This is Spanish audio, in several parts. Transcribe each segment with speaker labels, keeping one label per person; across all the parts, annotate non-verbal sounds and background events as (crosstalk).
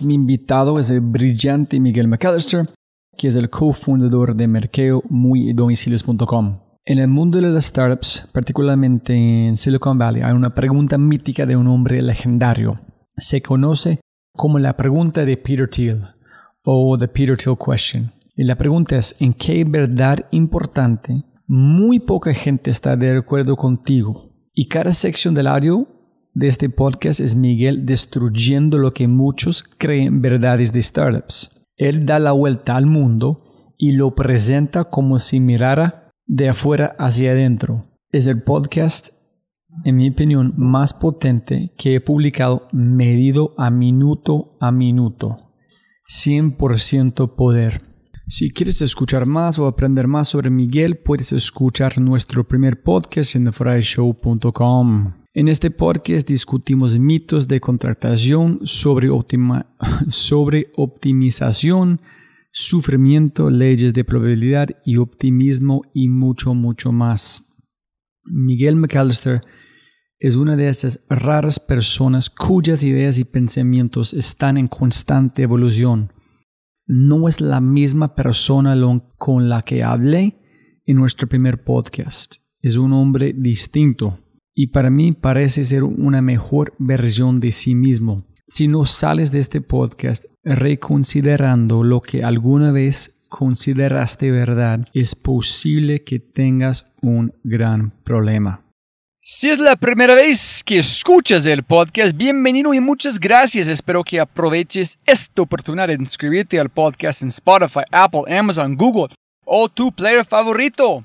Speaker 1: Mi invitado es el brillante Miguel McAllister, que es el cofundador de merkeomuydomicilios.com. En el mundo de las startups, particularmente en Silicon Valley, hay una pregunta mítica de un hombre legendario. Se conoce como la pregunta de Peter Thiel o the Peter Thiel question. Y la pregunta es, ¿en qué verdad importante muy poca gente está de acuerdo contigo? Y cada sección del audio de este podcast es Miguel destruyendo lo que muchos creen verdades de startups. Él da la vuelta al mundo y lo presenta como si mirara de afuera hacia adentro. Es el podcast, en mi opinión, más potente que he publicado medido a minuto a minuto. 100% poder. Si quieres escuchar más o aprender más sobre Miguel, puedes escuchar nuestro primer podcast en thefryshow.com. En este podcast discutimos mitos de contratación sobre, (laughs) sobre optimización, sufrimiento, leyes de probabilidad y optimismo y mucho, mucho más. Miguel McAllister es una de esas raras personas cuyas ideas y pensamientos están en constante evolución. No es la misma persona con la que hablé en nuestro primer podcast. Es un hombre distinto y para mí parece ser una mejor versión de sí mismo. Si no sales de este podcast reconsiderando lo que alguna vez consideraste verdad, es posible que tengas un gran problema. Si es la primera vez que escuchas el podcast, bienvenido y muchas gracias. Espero que aproveches esta oportunidad de inscribirte al podcast en Spotify, Apple, Amazon, Google o tu player favorito.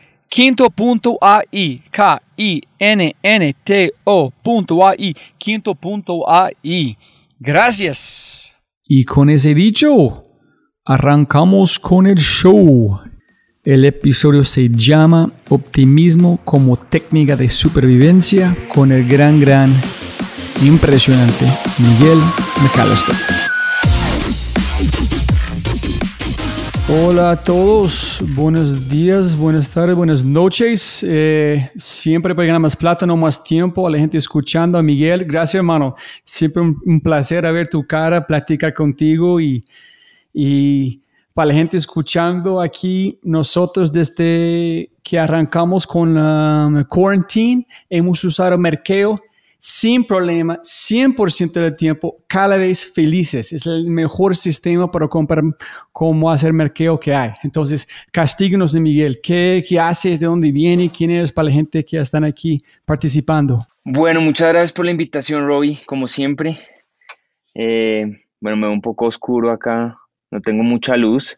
Speaker 1: Quinto.ai, K-I-N-N-T-O.ai, quinto.ai. Gracias. Y con ese dicho, arrancamos con el show. El episodio se llama Optimismo como técnica de supervivencia con el gran, gran, impresionante Miguel McAllister. Hola a todos, buenos días, buenas tardes, buenas noches. Eh, siempre para ganar más plata, no más tiempo, a la gente escuchando, a Miguel, gracias hermano. Siempre un, un placer ver tu cara, platicar contigo y, y para la gente escuchando aquí, nosotros desde que arrancamos con la quarantine hemos usado Merkeo sin problema, 100% del tiempo, cada vez felices. Es el mejor sistema para comprar cómo hacer mercado que hay. Entonces, castíguenos de Miguel. ¿Qué, ¿Qué haces? ¿De dónde viene? ¿Quién es para la gente que están aquí participando?
Speaker 2: Bueno, muchas gracias por la invitación, Robbie, como siempre. Eh, bueno, me veo un poco oscuro acá, no tengo mucha luz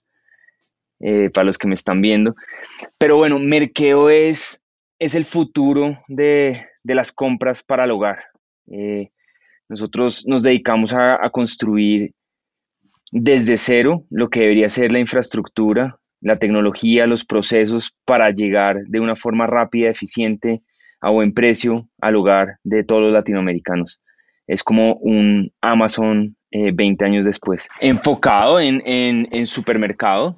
Speaker 2: eh, para los que me están viendo. Pero bueno, Merkeo es, es el futuro de, de las compras para el hogar. Eh, nosotros nos dedicamos a, construir desde cero lo que debería ser la infraestructura, la tecnología, los procesos para llegar de una forma rápida, eficiente, a buen precio al hogar de todos los latinoamericanos. Es como un Amazon eh, 20 años después, enfocado en, en, en supermercado,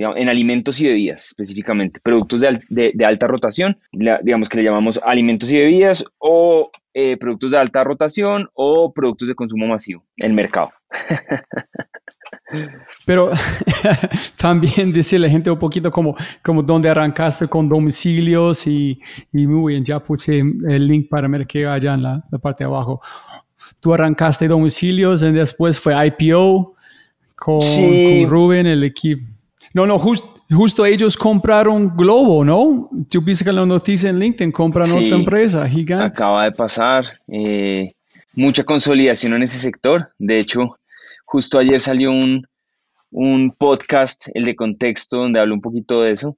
Speaker 2: en alimentos y bebidas específicamente, productos de, de, de alta rotación, la, digamos que le llamamos alimentos y bebidas o eh, productos de alta rotación o productos de consumo masivo, el mercado. (laughs)
Speaker 1: Pero (laughs) también decirle a la gente un poquito como, como dónde arrancaste con domicilios y, y, muy bien, ya puse el link para Merkeo allá en la, la parte de abajo. Tú arrancaste domicilios y después fue IPO con, sí. con Rubén, el equipo. No, no, just, justo ellos compraron Globo, ¿no? Tú viste que la noticia en LinkedIn, compran sí, otra empresa gigante.
Speaker 2: Acaba de pasar. Eh, mucha consolidación en ese sector. De hecho, justo ayer salió un, un podcast, el de contexto, donde hablo un poquito de eso.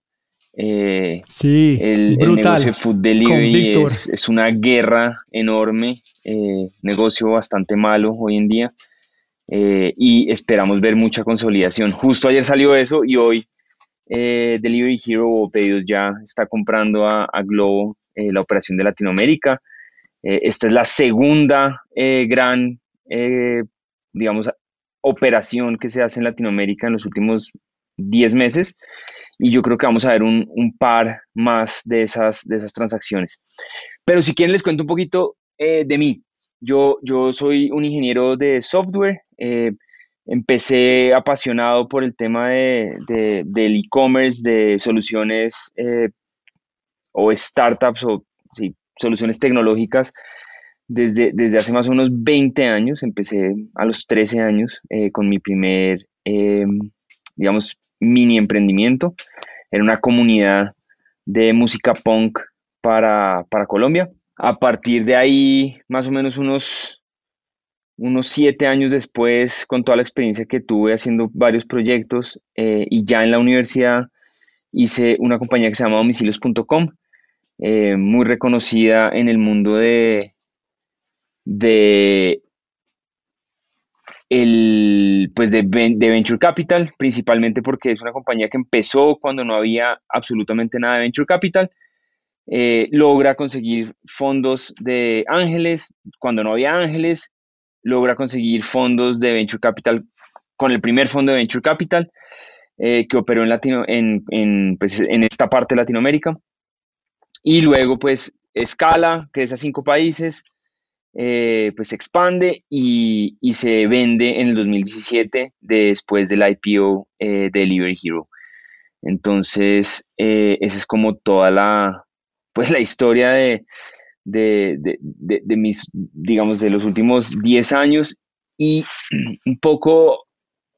Speaker 2: Eh,
Speaker 1: sí,
Speaker 2: el, brutal. el negocio de food delivery es, es, una guerra enorme, eh, negocio bastante malo hoy en día. Eh, y esperamos ver mucha consolidación. Justo ayer salió eso y hoy eh, Delivery Hero o Pedidos Ya está comprando a, Globo eh, la operación de Latinoamérica. esta es la segunda gran, digamos, operación que se hace en Latinoamérica en los últimos 10 meses y yo creo que vamos a ver un, un par más de esas, de esas transacciones. Pero si quieren les cuento un poquito de mí. Yo, yo soy un ingeniero de software, eh, empecé apasionado por el tema de, de, del e-commerce, de soluciones eh, o startups o soluciones tecnológicas desde, desde hace más o menos 20 años. Empecé a los 13 años eh, con mi primer, digamos, mini emprendimiento. Era una comunidad de música punk para, para Colombia a partir de ahí, más o menos unos, unos siete años después, con toda la experiencia que tuve haciendo varios proyectos eh, y ya en la universidad, hice una compañía que se llama domicilios.com, eh, muy reconocida en el mundo de, de el, pues de, de, Venture Capital, principalmente porque es una compañía que empezó cuando no había absolutamente nada de Venture Capital. Eh, logra conseguir fondos de ángeles cuando no había ángeles, logra conseguir fondos de Venture Capital con el primer fondo de Venture Capital eh, que operó pues, en esta parte de Latinoamérica. Y luego pues escala, crece a cinco países, eh, pues expande y, se vende en el 2017 después del IPO eh, de Delivery Hero. Entonces, eh, esa es como toda la, pues la historia de, de, mis, digamos, de los últimos 10 años. Y (clears throat) un poco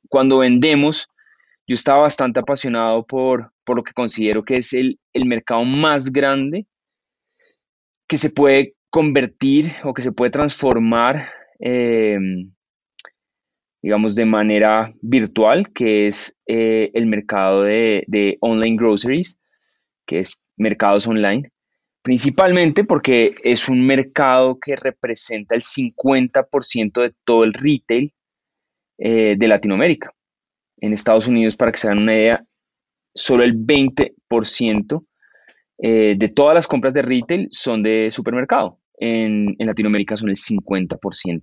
Speaker 2: cuando vendemos, yo estaba bastante apasionado por, por lo que considero que es el, el mercado más grande que se puede convertir o que se puede transformar, eh, digamos, de manera virtual, que es eh, el mercado de, online groceries, que es mercados online, principalmente porque es un mercado que representa el 50% de todo el retail eh, de Latinoamérica. En Estados Unidos, para que se hagan una idea, solo el 20% de todas las compras de retail son de supermercado en, Latinoamérica son el 50%.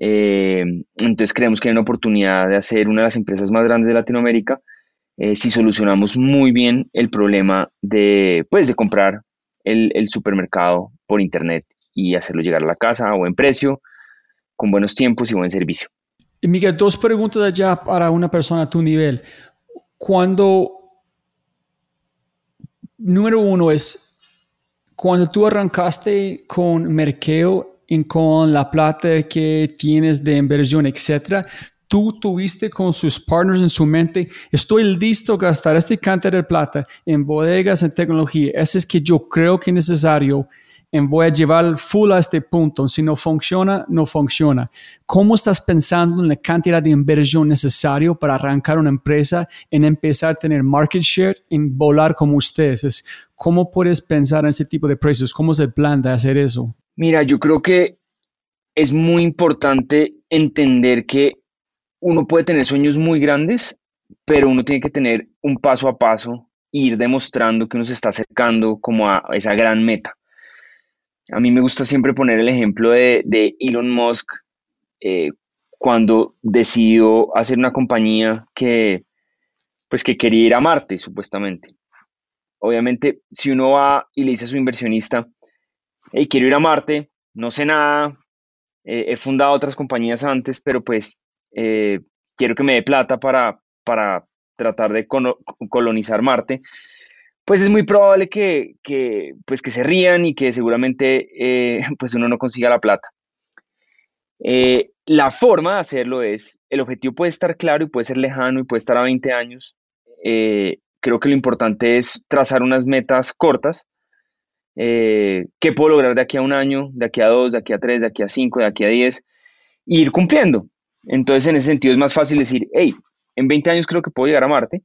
Speaker 2: Eh, entonces creemos que hay una oportunidad de hacer una de las empresas más grandes de Latinoamérica eh, si solucionamos muy bien el problema de, pues, de comprar el, supermercado por internet y hacerlo llegar a la casa a buen precio, con buenos tiempos y buen servicio.
Speaker 1: Miguel, dos preguntas allá para una persona a tu nivel. Cuando, número uno es, cuando tú arrancaste con Merkeo y con la plata que tienes de inversión, etcétera, tú tuviste con sus partners en su mente, estoy listo a gastar este cantidad de plata en bodegas, en tecnología. Ese es que yo creo que es necesario en voy a llevar full a este punto. Si no funciona, no funciona. ¿Cómo estás pensando en la cantidad de inversión necesario para arrancar una empresa, en empezar a tener market share, en volar como ustedes? ¿Cómo puedes pensar en ese tipo de precios? ¿Cómo se plan de hacer eso?
Speaker 2: Mira, yo creo que es muy importante entender que uno puede tener sueños muy grandes, pero uno tiene que tener un paso a paso, ir demostrando que uno se está acercando como a esa gran meta. A mí me gusta siempre poner el ejemplo de, Elon Musk eh, cuando decidió hacer una compañía que, pues que quería ir a Marte, supuestamente. Obviamente, si uno va y le dice a su inversionista, hey, quiero ir a Marte, no sé nada, he fundado otras compañías antes, pero pues eh, quiero que me dé plata para, para tratar de colonizar Marte pues es muy probable que, pues que se rían y que seguramente eh, (laughs) pues uno no consiga la plata. Eh, la forma de hacerlo es, el objetivo puede estar claro y puede ser lejano y puede estar a 20 años. Creo que lo importante es trazar unas metas cortas. ¿Qué puedo lograr de aquí a un año, de aquí a dos, de aquí a tres, de aquí a cinco, de aquí a diez? E ir cumpliendo. Entonces, en ese sentido es más fácil decir, hey, en 20 años creo que puedo llegar a Marte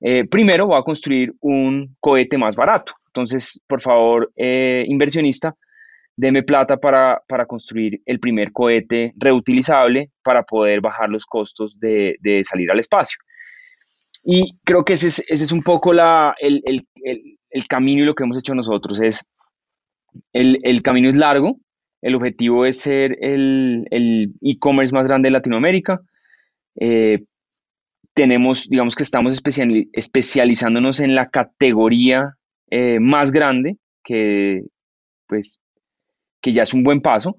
Speaker 2: eh, primero voy a construir un cohete más barato. Entonces, por favor, eh, inversionista, deme plata para, construir el primer cohete reutilizable para poder bajar los costos de, salir al espacio. Y creo que ese es, un poco la, el, camino y lo que hemos hecho nosotros. Es, el, camino es largo, el objetivo es ser el e-commerce más grande de Latinoamérica. Eh, tenemos, digamos que estamos especializándonos en la categoría eh, más grande, que pues que ya es un buen paso.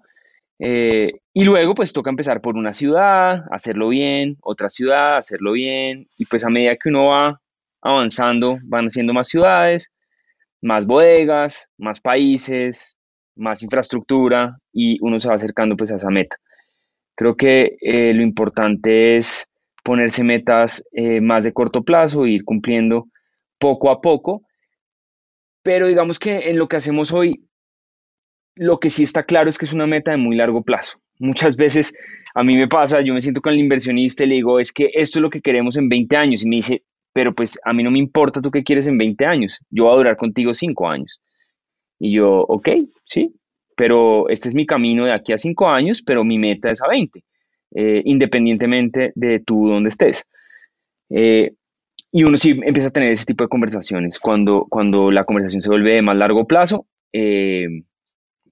Speaker 2: Eh, y luego pues toca empezar por una ciudad, hacerlo bien, otra ciudad, hacerlo bien, y pues a medida que uno va avanzando, van haciendo más ciudades, más bodegas, más países, más infraestructura, y uno se va acercando pues a esa meta. Creo que eh, lo importante es ponerse metas eh, más de corto plazo e ir cumpliendo poco a poco. Pero digamos que en lo que hacemos hoy, lo que sí está claro es que es una meta de muy largo plazo. Muchas veces a mí me pasa, yo me siento con el inversionista y le digo, es que esto es lo que queremos en 20 años. Y me dice, pero pues a mí no me importa tú qué quieres en 20 años. Yo voy a durar contigo 5 años. Y yo, ok, sí, pero este es mi camino de aquí a 5 años, pero mi meta es a 20. eh, independientemente de tú donde estés. Eh, y uno sí empieza a tener ese tipo de conversaciones. Cuando, cuando la conversación se vuelve de más largo plazo, eh,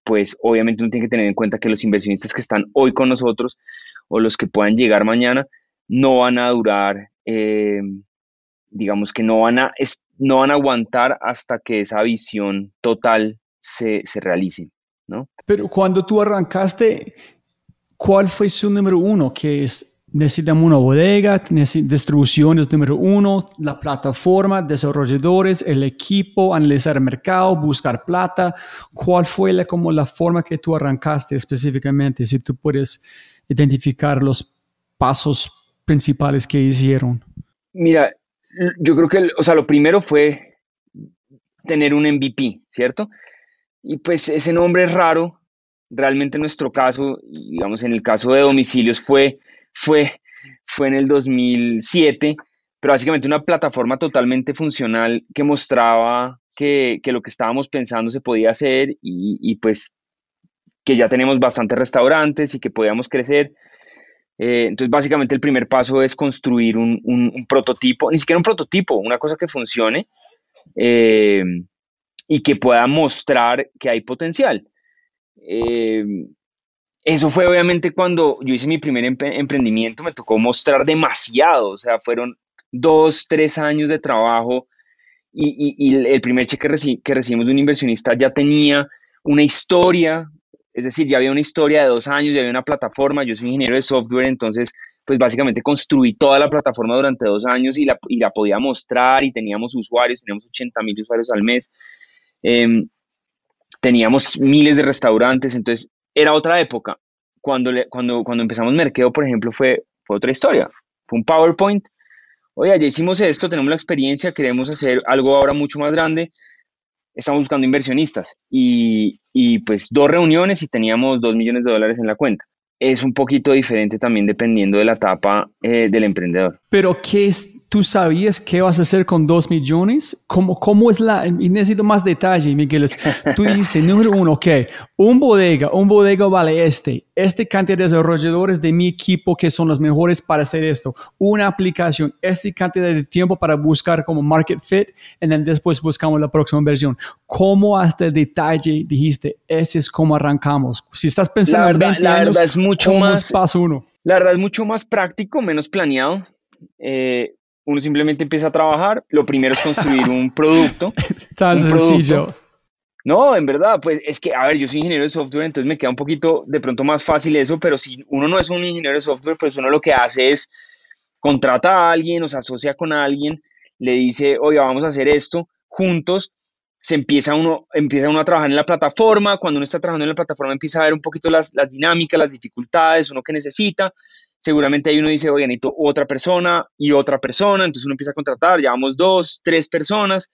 Speaker 2: pues obviamente uno tiene que tener en cuenta que los inversionistas que están hoy con nosotros o los que puedan llegar mañana no van a durar, digamos que no van, a, no van a aguantar hasta que esa visión total se, se realice. ¿no?
Speaker 1: Pero cuando tú arrancaste, ¿cuál fue su número uno? Que es, necesitamos una bodega, distribución es número uno, la plataforma, desarrolladores, el equipo, analizar el mercado, buscar plata. ¿Cuál fue la, como la forma que tú arrancaste específicamente? Si tú puedes identificar los pasos principales que hicieron.
Speaker 2: Mira, yo creo que, o sea, lo primero fue tener un MVP, ¿cierto? Y pues ese nombre es raro. Realmente en nuestro caso, digamos en el caso de domicilios fue, fue, fue en el 2007, pero básicamente una plataforma totalmente funcional que mostraba que, lo que estábamos pensando se podía hacer y, pues que ya tenemos bastantes restaurantes y que podíamos crecer. Eh, entonces, básicamente el primer paso es construir un, prototipo, ni siquiera un prototipo, una cosa que funcione. Eh, y que pueda mostrar que hay potencial. Eh, eso fue obviamente cuando yo hice mi primer emprendimiento, me tocó mostrar demasiado, o sea, fueron dos, tres años de trabajo y, el primer cheque que recibimos de un inversionista ya tenía una historia, es decir, ya había una historia de dos años, ya había una plataforma, yo soy ingeniero de software, entonces pues básicamente construí toda la plataforma durante dos años y la, y la podía mostrar y teníamos usuarios, teníamos 80 mil usuarios al mes. Em, teníamos miles de restaurantes, entonces era otra época. Cuando, cuando, cuando empezamos Merkeo, por ejemplo, fue, fue otra historia. Fue un PowerPoint. Oye, ya hicimos esto, tenemos la experiencia, queremos hacer algo ahora mucho más grande. Estamos buscando inversionistas. Y, y pues dos reuniones y teníamos dos millones de dólares en la cuenta es un poquito diferente también dependiendo de la etapa eh, del emprendedor.
Speaker 1: Pero ¿qué es, tú sabías qué vas a hacer con dos millones? ¿Cómo, cómo es la, y necesito más detalle, Miguel. Tú (laughs) dijiste, número uno, ok, un bodega, un bodega vale este, este cantidad de desarrolladores de mi equipo que son los mejores para hacer esto, una aplicación, esta cantidad de tiempo para buscar como market fit, y después buscamos la próxima versión. ¿Cómo hasta el detalle dijiste, ese es como arrancamos? Si estás pensando
Speaker 2: en 20 la verdad es mucho más,
Speaker 1: paso uno?
Speaker 2: La verdad es mucho más práctico, menos planeado. Eh, uno simplemente empieza a trabajar. Lo primero es construir un (laughs) producto.
Speaker 1: Tan sencillo.
Speaker 2: No, en verdad, pues es que, a ver, yo soy ingeniero de software, entonces me queda un poquito de pronto más fácil eso, pero si uno no es un ingeniero de software, pues uno lo que hace es contrata a alguien o se asocia con alguien, le dice, oye, vamos a hacer esto juntos, se empieza uno, empieza uno a trabajar en la plataforma, cuando uno está trabajando en la plataforma empieza a ver un poquito las, las dinámicas, las dificultades, uno que necesita, seguramente ahí uno dice, oye, necesito otra persona y otra persona, entonces uno empieza a contratar, llevamos dos, tres personas,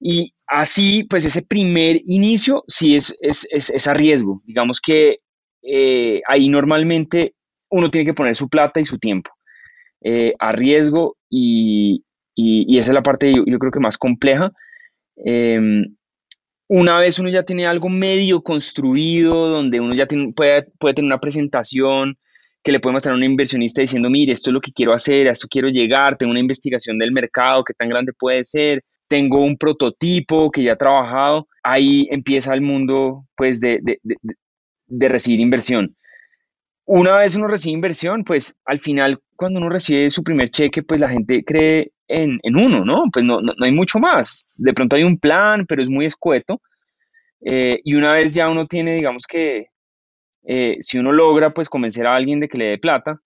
Speaker 2: y así, pues ese primer inicio sí es, es, a riesgo. Digamos que eh, ahí normalmente uno tiene que poner su plata y su tiempo eh, a riesgo y, esa es la parte yo, creo que más compleja. Em, una vez uno ya tiene algo medio construido, donde uno ya puede, puede tener una presentación, que le podemos mostrar a un inversionista diciendo, mire, esto es lo que quiero hacer, a esto quiero llegar, tengo una investigación del mercado, qué tan grande puede ser, tengo un prototipo que ya he trabajado, ahí empieza el mundo pues de, recibir inversión. Una vez uno recibe inversión, pues al final cuando uno recibe su primer cheque, pues la gente cree en, uno, ¿no? Pues no, no, hay mucho más. De pronto hay un plan, pero es muy escueto. Eh, y una vez ya uno tiene, digamos que, eh, si uno logra pues convencer a alguien de que le dé plata,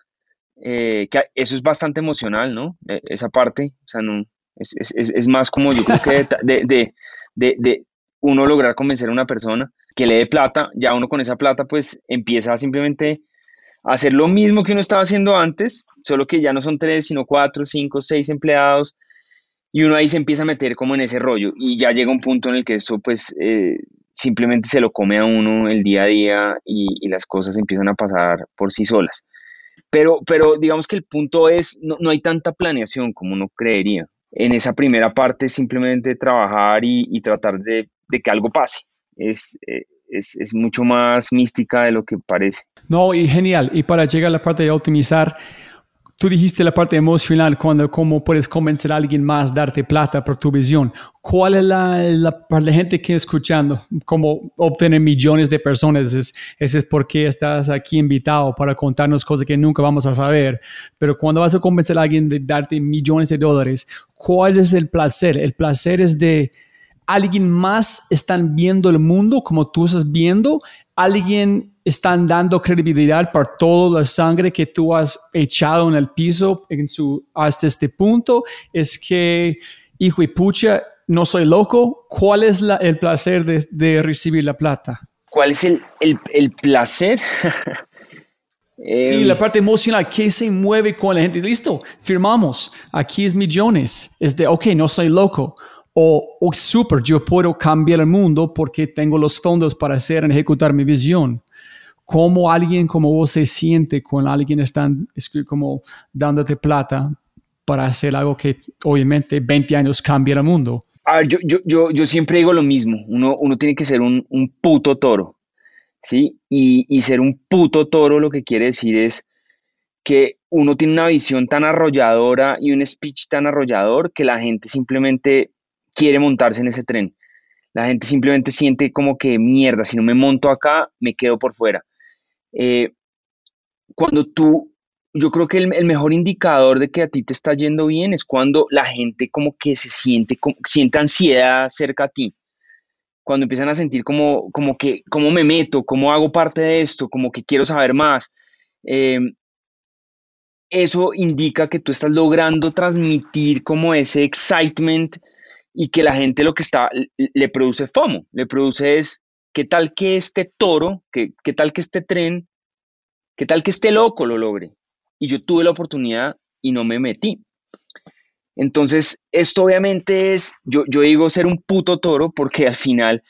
Speaker 2: eh, que eso es bastante emocional, ¿no? esa parte, o sea, no, es, es, es más como yo creo que de, de, de, de, uno lograr convencer a una persona que le dé plata, ya uno con esa plata pues empieza simplemente a hacer lo mismo que uno estaba haciendo antes, solo que ya no son tres, sino cuatro, cinco, seis empleados, y uno ahí se empieza a meter como en ese rollo, y ya llega un punto en el que eso pues eh, simplemente se lo come a uno el día a día y, y, las cosas empiezan a pasar por sí solas. Pero, pero digamos que el punto es, no, no hay tanta planeación como uno creería en esa primera parte simplemente trabajar y, tratar de, que algo pase. Es, eh, es, es, mucho más mística de lo que parece.
Speaker 1: No, y genial. Y para llegar a la parte de optimizar, Tú dijiste la parte emocional, cuando cómo puedes convencer a alguien más, darte plata por tu visión. ¿Cuál es la, la para la gente que está escuchando, cómo obtener millones de personas? Ese es, es porque estás aquí invitado para contarnos cosas que nunca vamos a saber. Pero cuando vas a convencer a alguien de darte millones de dólares, ¿cuál es el placer? El placer es de alguien más están viendo el mundo como tú estás viendo, alguien están dando credibilidad por toda la sangre que tú has echado en el piso en su, hasta este punto, es que, hijo y pucha, no soy loco, ¿cuál es el placer de, recibir la plata?
Speaker 2: ¿Cuál es el, placer? (laughs)
Speaker 1: sí, em, la parte emocional, ¿qué se mueve con la gente? Listo, firmamos, aquí es millones, es de, ok, no soy loco o, o super, yo puedo cambiar el mundo porque tengo los fondos para hacer ejecutar mi visión. ¿Cómo alguien como vos se siente con alguien están como dándote plata para hacer algo que obviamente 20 años cambia el mundo?
Speaker 2: yo, yo, yo, yo, siempre digo lo mismo, uno, uno tiene que ser un, un puto toro, ¿sí? Y, y ser un puto toro lo que quiere decir es que uno tiene una visión tan arrolladora y un speech tan arrollador que la gente simplemente quiere montarse en ese tren. La gente simplemente siente como que mierda, si no me monto acá, me quedo por fuera. Eh, cuando tú, yo creo que el, mejor indicador de que a ti te está yendo bien es cuando la gente como que se siente, como, ansiedad cerca a ti. Cuando empiezan a sentir como, como que, cómo me meto, cómo hago parte de esto, como que quiero saber más. Eh, eso indica que tú estás logrando transmitir como ese excitement y que la gente lo que está, le produce FOMO, le produce es, ¿qué tal que este toro, qué, qué tal que este tren, qué tal que este loco lo logre? Y yo tuve la oportunidad y no me metí. Entonces, esto obviamente es, yo, yo digo ser un puto toro porque al final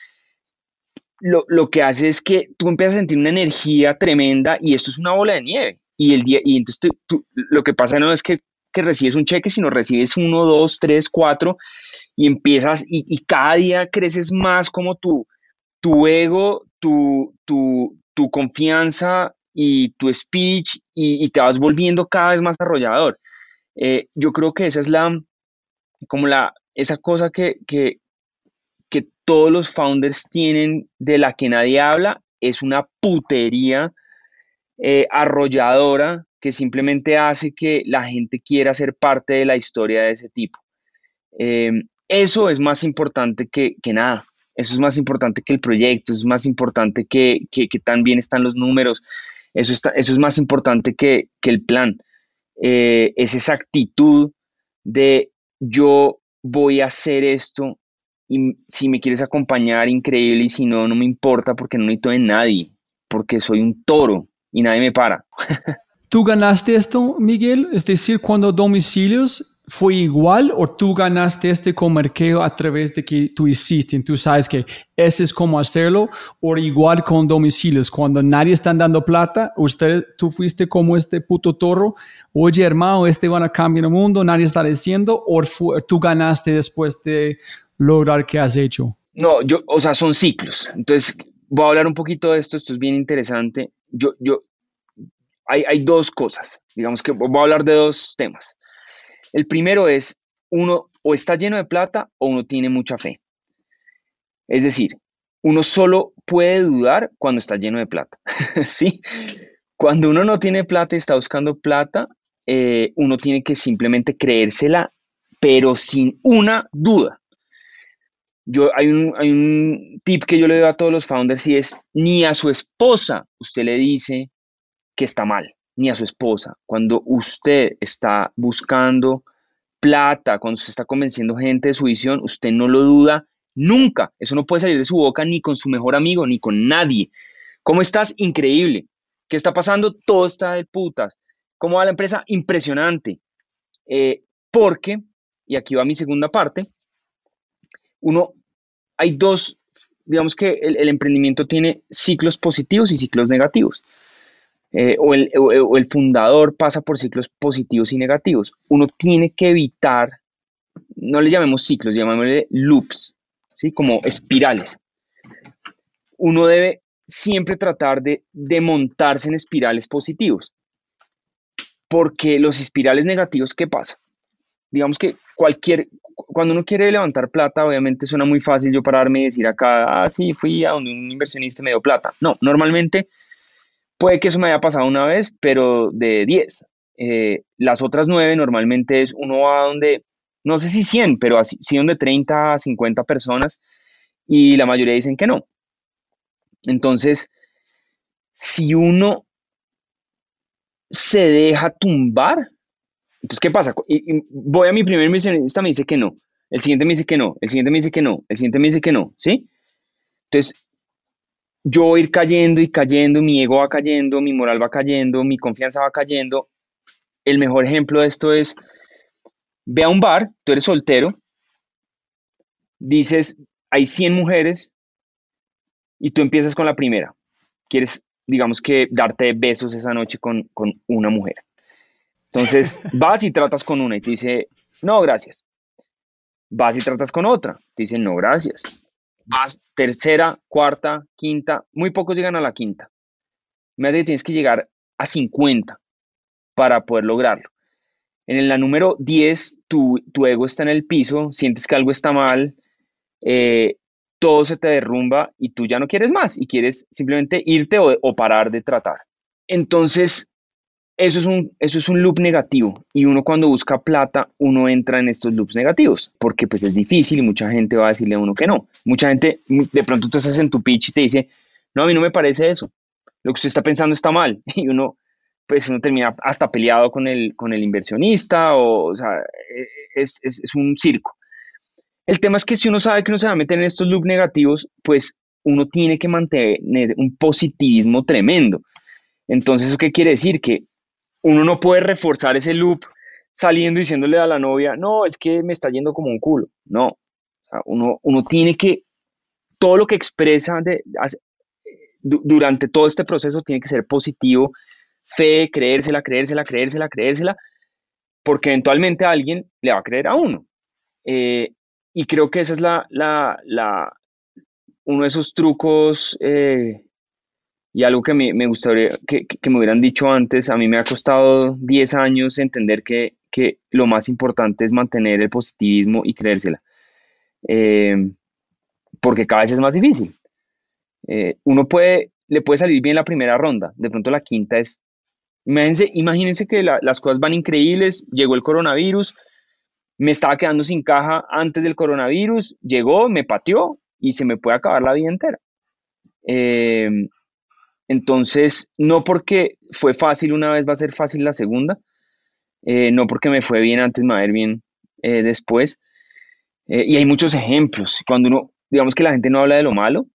Speaker 2: lo, lo, que hace es que tú empiezas a sentir una energía tremenda y esto es una bola de nieve. Y, el día, y entonces tú, lo que pasa no es que, que recibes un cheque, sino recibes uno, dos, tres, cuatro y empiezas y, cada día creces más como tu, tu ego, tu, tu, tu confianza y tu speech y, te vas volviendo cada vez más arrollador. Eh, yo creo que esa es la, como la, esa cosa que, que, que todos los founders tienen de la que nadie habla, es una putería eh, arrolladora que simplemente hace que la gente quiera ser parte de la historia de ese tipo. Eh, eso es más importante que, nada. Eso es más importante que el proyecto, es más importante que, que, tan bien están los números, eso, está, eso es más importante que, el plan. Eh, es esa actitud de yo voy a hacer esto y si me quieres acompañar, increíble, y si no, no me importa porque no necesito de nadie, porque soy un toro y nadie me para. (laughs)
Speaker 1: ¿Tú ganaste esto, Miguel? Es decir, cuando domicilios fue igual o tú ganaste este comercio a través de que tú hiciste? Tú sabes que ese es como hacerlo o igual con domicilios. Cuando nadie está dando plata, usted, tú fuiste como este puto toro. Oye, hermano, este van a cambiar el mundo, nadie está diciendo o tú ganaste después de lograr que has hecho.
Speaker 2: No, yo, o sea, son ciclos. Entonces, voy a hablar un poquito de esto, esto es bien interesante. Yo, yo, hay, hay dos cosas, digamos que voy a hablar de dos temas. El primero es, uno o está lleno de plata o uno tiene mucha fe. Es decir, uno solo puede dudar cuando está lleno de plata. (laughs) ¿Sí? Cuando uno no tiene plata y está buscando plata, eh, uno tiene que simplemente creérsela, pero sin una duda. Yo, hay, un, hay un tip que yo le doy a todos los founders y es, ni a su esposa usted le dice que está mal ni a su esposa. Cuando usted está buscando plata, cuando se está convenciendo gente de su visión, usted no lo duda nunca. Eso no puede salir de su boca ni con su mejor amigo, ni con nadie. ¿Cómo estás? Increíble. ¿Qué está pasando? Todo está de putas. ¿Cómo va la empresa? Impresionante. Eh, porque, y aquí va mi segunda parte, uno, hay dos, digamos que el emprendimiento tiene ciclos positivos y ciclos negativos. Eh, o, el, fundador pasa por ciclos positivos y negativos. Uno tiene que evitar, no le llamemos ciclos, llamémosle loops, ¿sí? como espirales. uno debe siempre tratar de, de montarse en espirales positivos. Porque los espirales negativos, ¿qué pasa? Digamos que cualquier, cuando uno quiere levantar plata, obviamente suena muy fácil yo pararme y decir acá, ah, sí, fui a donde un inversionista me dio plata. No, normalmente puede que eso me haya pasado una vez, pero de 10. Eh, las otras 9 normalmente es uno va donde, no sé si 100, pero así, sí donde 30 a 50 personas y la mayoría dicen que no. Entonces, si uno se deja tumbar, entonces, ¿qué pasa? Voy a mi primer inversionista, me dice que no. El siguiente me dice que no. El siguiente me dice que no. El siguiente me dice que no. ¿Sí? Entonces, yo ir cayendo y cayendo, mi ego va cayendo, mi moral va cayendo, mi confianza va cayendo. El mejor ejemplo de esto es, ve a un bar, tú eres soltero, dices, hay 100 mujeres y tú empiezas con la primera. Quieres, digamos que, darte besos esa noche con, con una mujer. Entonces, (laughs) vas y tratas con una y te dice, no, gracias. Vas y tratas con otra, te dice, no, gracias. Vas tercera, cuarta, quinta, muy pocos llegan a la quinta. Me que tienes que llegar a 50 para poder lograrlo. En la número 10, tu, tu ego está en el piso, sientes que algo está mal, eh, todo se te derrumba y tú ya no quieres más y quieres simplemente irte o parar de tratar. Entonces, eso es, un, eso es un loop negativo y uno cuando busca plata, uno entra en estos loops negativos porque pues es difícil y mucha gente va a decirle a uno que no. Mucha gente, de pronto tú estás en tu pitch y te dice, no, a mí no me parece eso. Lo que usted está pensando está mal (laughs) y uno, pues uno termina hasta peleado con el, con el inversionista o, o sea, e, es, es, es un circo. El tema es que si uno sabe que uno se va a meter en estos loops negativos, pues uno tiene que mantener un positivismo tremendo. Entonces, ¿eso qué quiere decir? Que uno no puede reforzar ese loop saliendo y diciéndole a la novia, no, es que me está yendo como un culo. No, uno, uno tiene que, todo lo que expresa durante todo este proceso tiene que ser positivo, fe, creérsela, creérsela, creérsela, creérsela, porque eventualmente alguien le va a creer a uno. Eh, y creo que ese es la, la, la, uno de esos trucos eh, y algo que me, me gustaría que, que, me hubieran dicho antes, a mí me ha costado 10 años entender que, que lo más importante es mantener el positivismo y creérsela. Eh, porque cada vez es más difícil. Eh, uno puede, le puede salir bien la primera ronda, de pronto la quinta es, imagínense, imagínense que las cosas van increíbles, llegó el coronavirus, me estaba quedando sin caja antes del coronavirus, llegó, me pateó y se me puede acabar la vida entera. Eh, entonces, no porque fue fácil una vez va a ser fácil la segunda, eh, no porque me fue bien antes me va a ir bien eh, después. Eh, y hay muchos ejemplos. Cuando uno, digamos que la gente no habla de lo malo,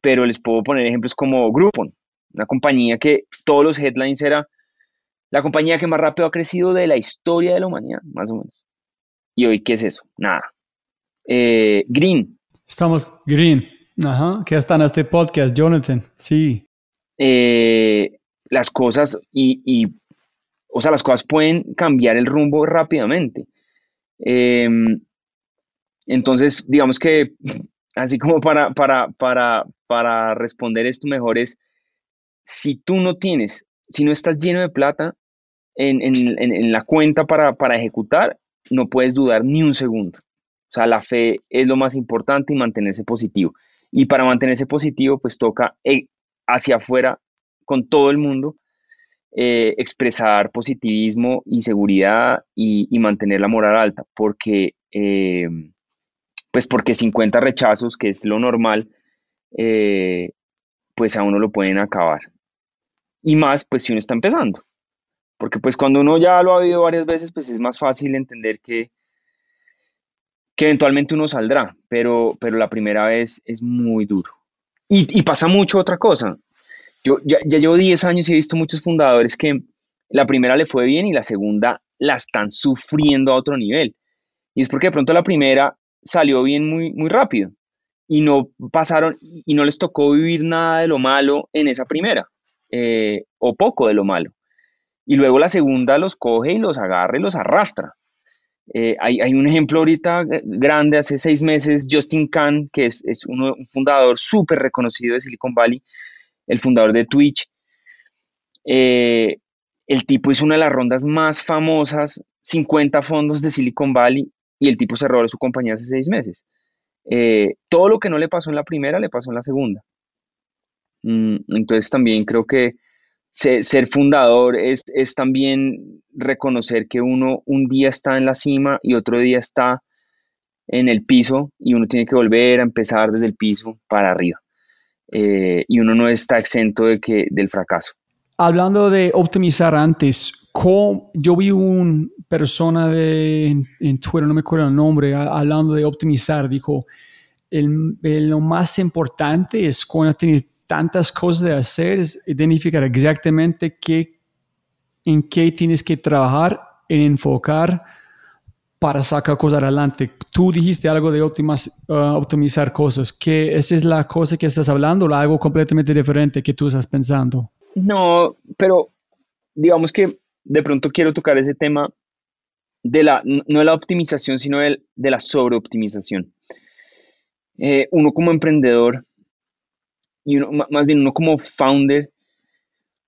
Speaker 2: pero les puedo poner ejemplos como Groupon, una compañía que todos los headlines era la compañía que más rápido ha crecido de la historia de la humanidad, más o menos. ¿Y hoy qué es eso? Nada. green.
Speaker 1: Estamos green. Ajá. ¿Qué están en este podcast, Jonathan? Sí.
Speaker 2: Eh, las cosas y, o sea, las cosas pueden cambiar el rumbo rápidamente. Em, entonces, digamos que, (laughs) así como para, para, para, para responder esto mejor es, si tú no tienes, si no estás lleno de plata en, en la cuenta para, para ejecutar, no puedes dudar ni un segundo. O sea, la fe es lo más importante y mantenerse positivo. Y para mantenerse positivo, pues toca eh, hacia afuera con todo el mundo, eh, expresar positivismo y seguridad y, mantener la moral alta, porque, eh, pues porque 50 rechazos, que es lo normal, eh, pues a uno lo pueden acabar. Y más, pues si uno está empezando. Porque pues cuando uno ya lo ha vivido varias veces, pues es más fácil entender que, que eventualmente uno saldrá, pero, pero la primera vez es muy duro. Y, y pasa mucho otra cosa. Yo ya, llevo 10 años y he visto muchos fundadores que la primera le fue bien y la segunda la están sufriendo a otro nivel. Y es porque de pronto la primera salió bien muy, muy rápido y no pasaron y no les tocó vivir nada de lo malo en esa primera eh, o poco de lo malo. Y luego la segunda los coge y los agarra y los arrastra. Eh, hay, un ejemplo ahorita eh, grande, hace seis meses, Justin Khan, que es, un fundador súper reconocido de Silicon Valley, el fundador de Twitch. Eh, el tipo hizo una de las rondas más famosas, 50 fondos de Silicon Valley, y el tipo cerró su compañía hace seis meses. todo lo que no le pasó en la primera, le pasó en la segunda. Mm, entonces también creo que ser, fundador es, es, también reconocer que uno un día está en la cima y otro día está en el piso y uno tiene que volver a empezar desde el piso para arriba. Eh, y uno no está exento de que, del fracaso.
Speaker 1: Hablando de optimizar antes, yo vi una persona de, en, Twitter, no me acuerdo el nombre, hablando de optimizar, dijo, el, lo más importante es cuando tienes tantas cosas de hacer es identificar exactamente qué, en qué tienes que trabajar, en enfocar para sacar cosas adelante. Tú dijiste algo de uh, optimizar cosas, que esa es la cosa que estás hablando o algo completamente diferente que tú estás pensando.
Speaker 2: No, pero digamos que de pronto quiero tocar ese tema de la, no de la optimización, sino de, de la sobreoptimización. Eh, uno como emprendedor y más bien uno como founder,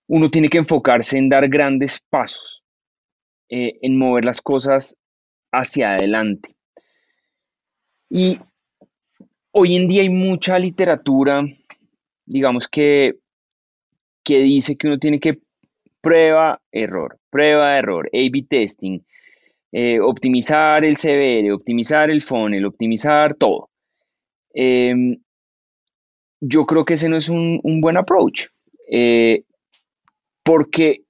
Speaker 2: uno tiene que enfocarse en dar grandes pasos, eh, en mover las cosas hacia adelante. Y hoy en día hay mucha literatura, digamos que, que dice que uno tiene que prueba, error, prueba, error, A-B testing, eh, optimizar el CBR, optimizar el funnel, optimizar todo. Em, yo creo que ese no es un, buen approach. Eh, porque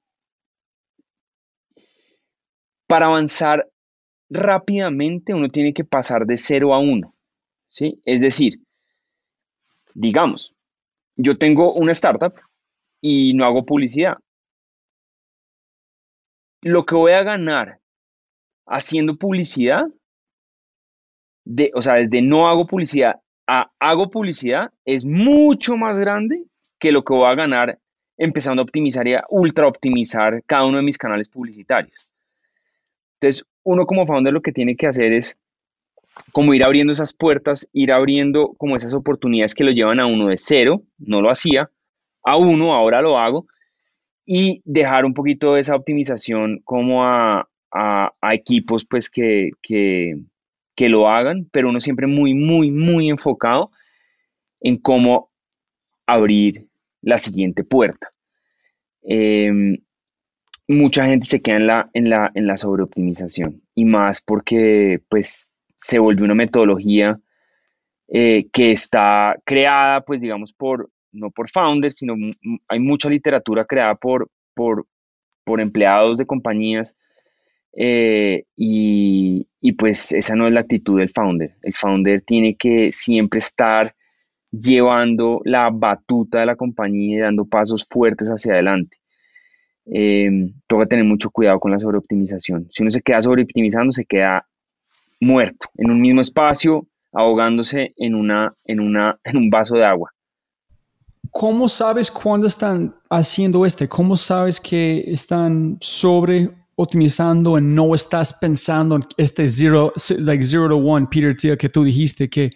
Speaker 2: para avanzar rápidamente uno tiene que pasar de 0 a 1. ¿sí? Es decir, digamos, yo tengo una startup y no hago publicidad. Lo que voy a ganar haciendo publicidad, de, o sea, desde no hago publicidad hago publicidad es mucho más grande que lo que voy a ganar empezando a optimizar y a ultra optimizar cada uno de mis canales publicitarios. Entonces, uno como founder lo que tiene que hacer es como ir abriendo esas puertas, ir abriendo como esas oportunidades que lo llevan a uno de cero, no lo hacía, a uno, ahora lo hago, y dejar un poquito de esa optimización como a, equipos pues que, que lo hagan, pero uno siempre muy, muy, muy enfocado en cómo abrir la siguiente puerta. Em, mucha gente se queda en la, en la, en la sobreoptimización y más porque pues se volvió una metodología eh, que está creada pues digamos por, no por founders, sino hay mucha literatura creada por, por, por empleados de compañías eh, y, y, pues esa no es la actitud del founder. El founder tiene que siempre estar llevando la batuta de la compañía y dando pasos fuertes hacia adelante. Eh, toca tener mucho cuidado con la sobreoptimización. Si uno se queda sobreoptimizando, se queda muerto en un mismo espacio, ahogándose en, una, en, una, (laughs) en un vaso de agua.
Speaker 1: ¿Cómo sabes cuándo están haciendo este? ¿Cómo sabes que están sobre optimizando y no estás pensando en este zero, like zero to one, Peter Thiel, que tú dijiste que,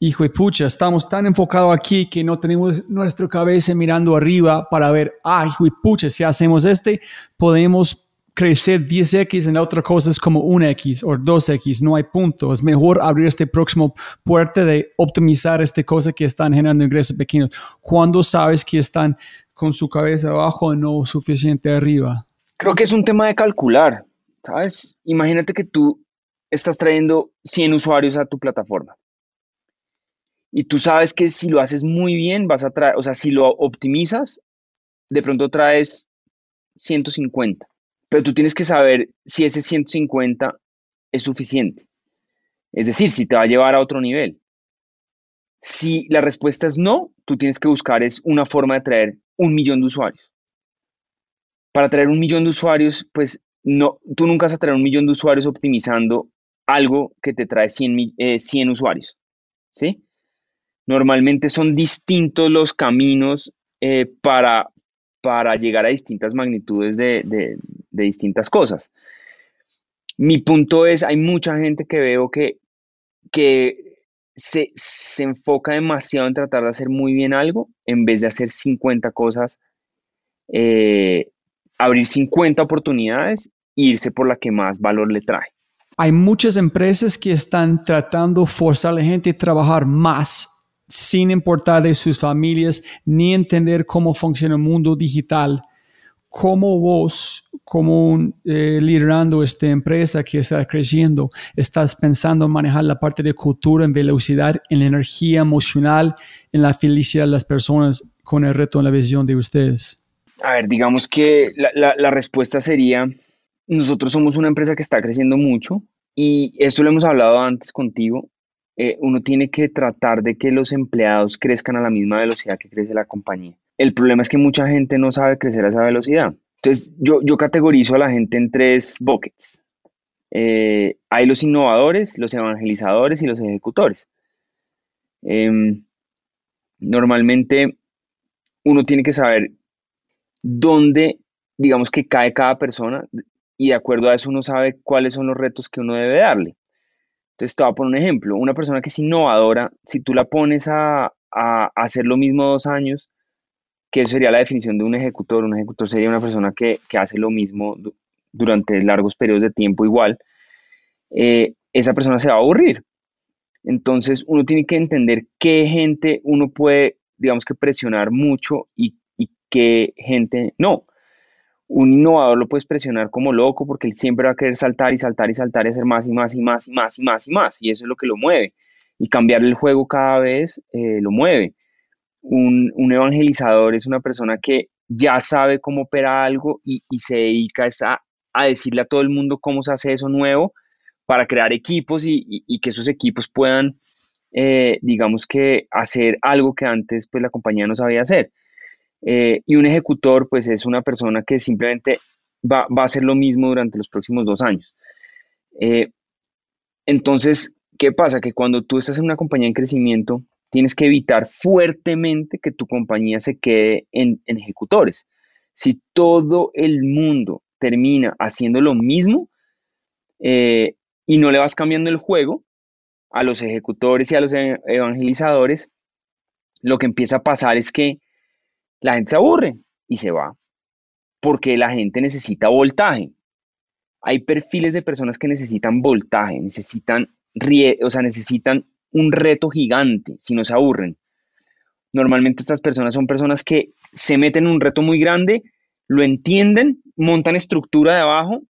Speaker 1: hijo de pucha, estamos tan enfocados aquí que no tenemos nuestra cabeza mirando arriba para ver, ah, hijo de pucha, si hacemos este, podemos crecer 10x en otra cosa como 1x o 2x, no hay punto. Es mejor abrir este próximo puerta de optimizar esta cosa que están generando ingresos pequeños. cuando sabes que están con su cabeza abajo y no suficiente arriba?
Speaker 2: Creo que es un tema de calcular, ¿sabes? Imagínate que tú estás trayendo 100 usuarios a tu plataforma. Y tú sabes que si lo haces muy bien, vas a traer, o sea, si lo optimizas, de pronto traes 150. Pero tú tienes que saber si ese 150 es suficiente. Es decir, si te va a llevar a otro nivel. Si la respuesta es no, tú tienes que buscar es una forma de traer un millón de usuarios para traer un millón de usuarios, pues no, tú nunca vas a traer un millón de usuarios optimizando algo que te trae 100, 100 eh, usuarios, ¿sí? Normalmente son distintos los caminos eh, para, para llegar a distintas magnitudes de, distintas cosas. mi punto es, hay mucha gente que veo que, que se, se enfoca demasiado en tratar de hacer muy bien algo en vez de hacer 50 cosas, eh, abrir 50 oportunidades e irse por la que más valor le trae.
Speaker 1: Hay muchas empresas que están tratando de forzar a la gente a trabajar más sin importar de sus familias ni entender cómo funciona el mundo digital. ¿Cómo vos, como eh, liderando esta empresa que está creciendo, estás pensando en manejar la parte de cultura en velocidad, en la energía emocional, en la felicidad de las personas con el reto en la visión de ustedes?
Speaker 2: A ver, digamos que la, la respuesta sería, nosotros somos una empresa que está creciendo mucho y esto lo hemos hablado antes contigo. Eh, uno tiene que tratar de que los empleados crezcan a la misma velocidad que crece la compañía. El problema es que mucha gente no sabe crecer a esa velocidad. Entonces, yo, yo categorizo a la gente en tres buckets. Eh, hay los innovadores, los evangelizadores y los ejecutores. Em, normalmente uno tiene que saber dónde, digamos que cae cada persona, y de acuerdo a eso uno sabe cuáles son los retos que uno debe darle. Entonces, te voy a un ejemplo. Una persona que es innovadora, si tú la pones a, hacer lo mismo dos años, que sería la definición de un ejecutor. Un ejecutor sería una persona que, hace lo mismo durante largos periodos de tiempo igual. Eh, esa persona se va a aburrir. Entonces, uno tiene que entender qué gente uno puede, digamos que presionar mucho y, y qué gente no un innovador lo puedes presionar como loco porque él siempre va a querer saltar y saltar y saltar y hacer más y más y más y más y más y más. Y eso es lo que lo mueve. Y cambiar el juego cada vez eh, lo mueve. Un, evangelizador es una persona que ya sabe cómo opera algo y, se dedica a, a, decirle a todo el mundo cómo se hace eso nuevo para crear equipos y, que esos equipos puedan, eh, digamos que, hacer algo que antes pues la compañía no sabía hacer. Eh, y un ejecutor, pues es una persona que simplemente va, a hacer lo mismo durante los próximos dos años. Eh, entonces, ¿qué pasa? Que cuando tú estás en una compañía en crecimiento, tienes que evitar fuertemente que tu compañía se quede en, ejecutores. Si todo el mundo termina haciendo lo mismo eh, y no le vas cambiando el juego a los ejecutores y a los evangelizadores, lo que empieza a pasar es que la gente se aburre y se va, porque la gente necesita voltaje. Hay perfiles de personas que necesitan voltaje, necesitan, o sea, necesitan un reto gigante, si no se aburren. Normalmente estas personas son personas que se meten en un reto muy grande, lo entienden, montan estructura de abajo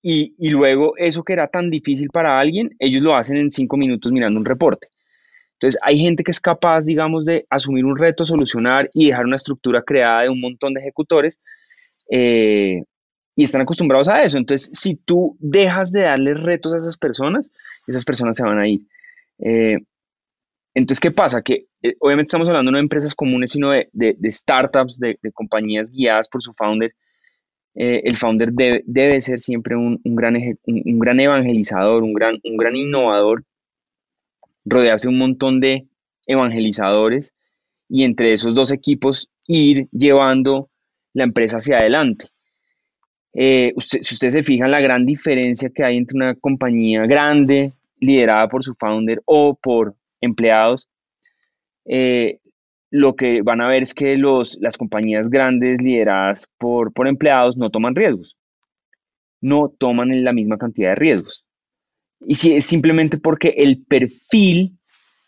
Speaker 2: y, y, luego eso que era tan difícil para alguien, ellos lo hacen en cinco minutos mirando un reporte. Entonces, hay gente que es capaz, digamos, de asumir un reto, solucionar y dejar una estructura creada de un montón de ejecutores eh, y están acostumbrados a eso. Entonces, si tú dejas de darle retos a esas personas, esas personas se van a ir. Eh, entonces, ¿qué pasa? Que eh, obviamente estamos hablando no de empresas comunes, sino de, startups, de, compañías guiadas por su founder. el founder debe, ser siempre un, gran, un, gran evangelizador, un gran, un gran innovador rodearse un montón de evangelizadores y entre esos dos equipos ir llevando la empresa hacia adelante. Eh, si ustedes se fijan la gran diferencia que hay entre una compañía grande liderada por su founder o por empleados, eh, lo que van a ver es que los, las compañías grandes lideradas por, por empleados no toman riesgos, no toman la misma cantidad de riesgos. Y si es simplemente porque el perfil,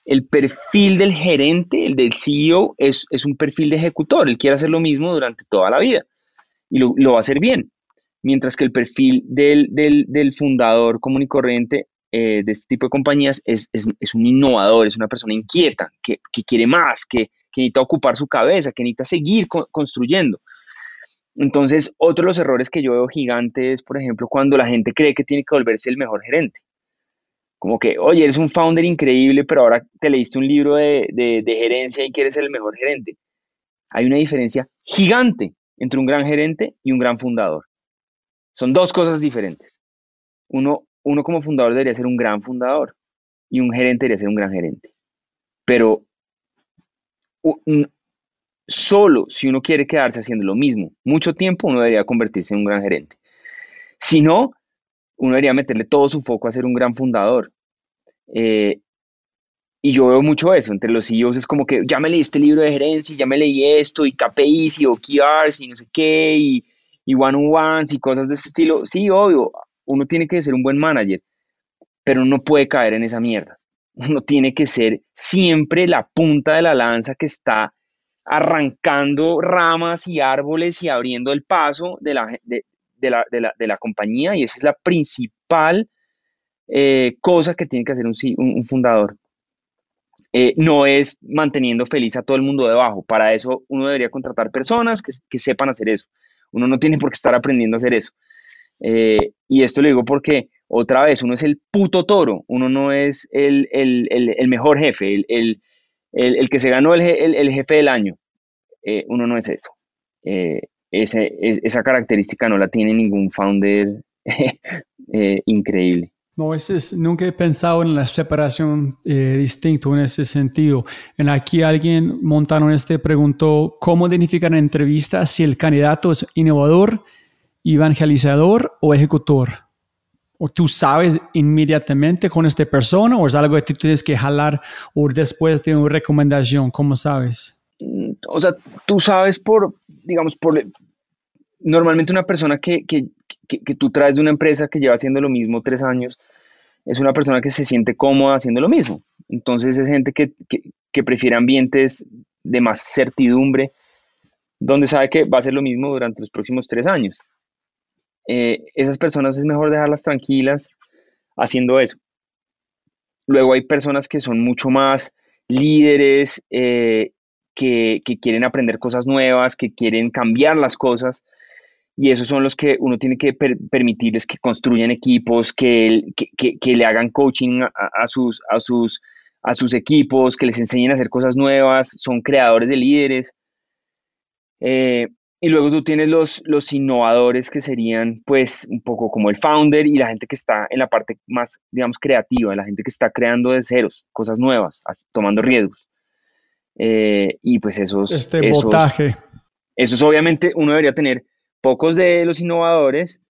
Speaker 2: el perfil del gerente, el del CEO, es, un perfil de ejecutor. Él quiere hacer lo mismo durante toda la vida y lo, va a hacer bien. Mientras que el perfil del, fundador común y corriente eh, de este tipo de compañías es, un innovador, es una persona inquieta, que, quiere más, que, necesita ocupar su cabeza, que necesita seguir construyendo. Entonces, otro de los errores que yo veo gigantes es, por ejemplo, cuando la gente cree que tiene que volverse el mejor gerente como que, oye, eres un founder increíble, pero ahora te leíste un libro de, gerencia y quieres ser el mejor gerente. Hay una diferencia gigante entre un gran gerente y un gran fundador. Son dos cosas diferentes. Uno, uno como fundador debería ser un gran fundador y un gerente debería ser un gran gerente. Pero solo si uno quiere quedarse haciendo lo mismo mucho tiempo, uno debería convertirse en un gran gerente. Si no, uno debería meterle todo su foco a ser un gran fundador. Eh, y yo veo mucho eso, entre los CEOs es como que ya me leí este libro de gerencia, ya me leí esto, y KPIs, y OKRs, y no sé qué, y, y one-on-ones, y cosas de ese estilo. Sí, obvio, uno tiene que ser un buen manager, pero no puede caer en esa mierda. Uno tiene que ser siempre la punta de la lanza que está arrancando ramas y árboles y abriendo el paso de la, de, la, de la, compañía, y esa es la principal eh, cosa que tiene que hacer un, un fundador. Eh, no es manteniendo feliz a todo el mundo debajo. Para eso uno debería contratar personas que, sepan hacer eso. Uno no tiene por qué estar aprendiendo a hacer eso. Eh, y esto lo digo porque, otra vez, uno es el puto toro, uno no es el, mejor jefe, el, que se ganó el, jefe del año. Uno no es eso. Esa característica no la tiene ningún founder (laughs) increíble.
Speaker 1: No, ese es, nunca he pensado en la separación eh, distinto en ese sentido. En aquí alguien montaron este preguntó cómo identificar en entrevista si el candidato es innovador, evangelizador o ejecutor. O tú sabes inmediatamente con esta persona o es algo que tú tienes que jalar o después de una recomendación, ¿cómo sabes?
Speaker 2: O sea, tú sabes por, digamos, por normalmente una persona que, que, que, tú traes de una empresa que lleva haciendo lo mismo tres años, es una persona que se siente cómoda haciendo lo mismo. Entonces es gente que, que, prefiere ambientes de más certidumbre, donde sabe que va a ser lo mismo durante los próximos tres años. Eh, esas personas es mejor dejarlas tranquilas haciendo eso. Luego hay personas que son mucho más líderes, eh, que, quieren aprender cosas nuevas, que quieren cambiar las cosas y esos son los que uno tiene que permitirles que construyan equipos, que, le hagan coaching a sus equipos, que les enseñen a hacer cosas nuevas, son creadores de líderes. Eh, y luego tú tienes los, los innovadores que serían pues un poco como el founder y la gente que está en la parte más, digamos, creativa, la gente que está creando de ceros, cosas nuevas, tomando riesgos. Eh, y pues esos...
Speaker 1: Este esos, botaje.
Speaker 2: Esos obviamente uno debería tener pocos de los innovadores,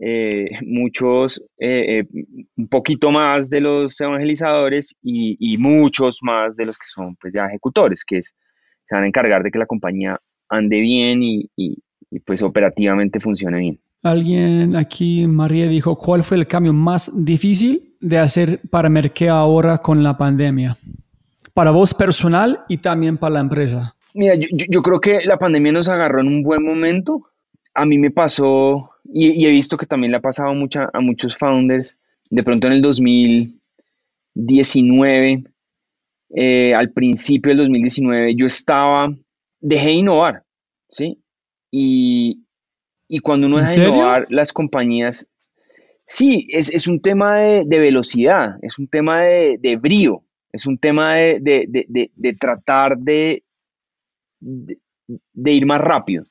Speaker 2: eh, muchos, eh, eh, un poquito más de los evangelizadores y, muchos más de los que son pues ya ejecutores, que se van a encargar de que la compañía ande bien y, pues operativamente funcione bien.
Speaker 1: Alguien aquí, María, dijo, ¿cuál fue el cambio más difícil de hacer para Merkea ahora con la pandemia? Para vos personal y también para la empresa.
Speaker 2: Mira, yo, yo creo que la pandemia nos agarró en un buen momento a mí me pasó, y, he visto que también le ha pasado mucha, a muchos founders, de pronto en el 2019, eh, al principio del 2019, yo estaba, dejé de innovar, ¿sí? Y, cuando uno deja de innovar, las compañías, sí, es, un tema de, velocidad, es un tema de, brío, es un tema de, tratar de, de ir más rápido.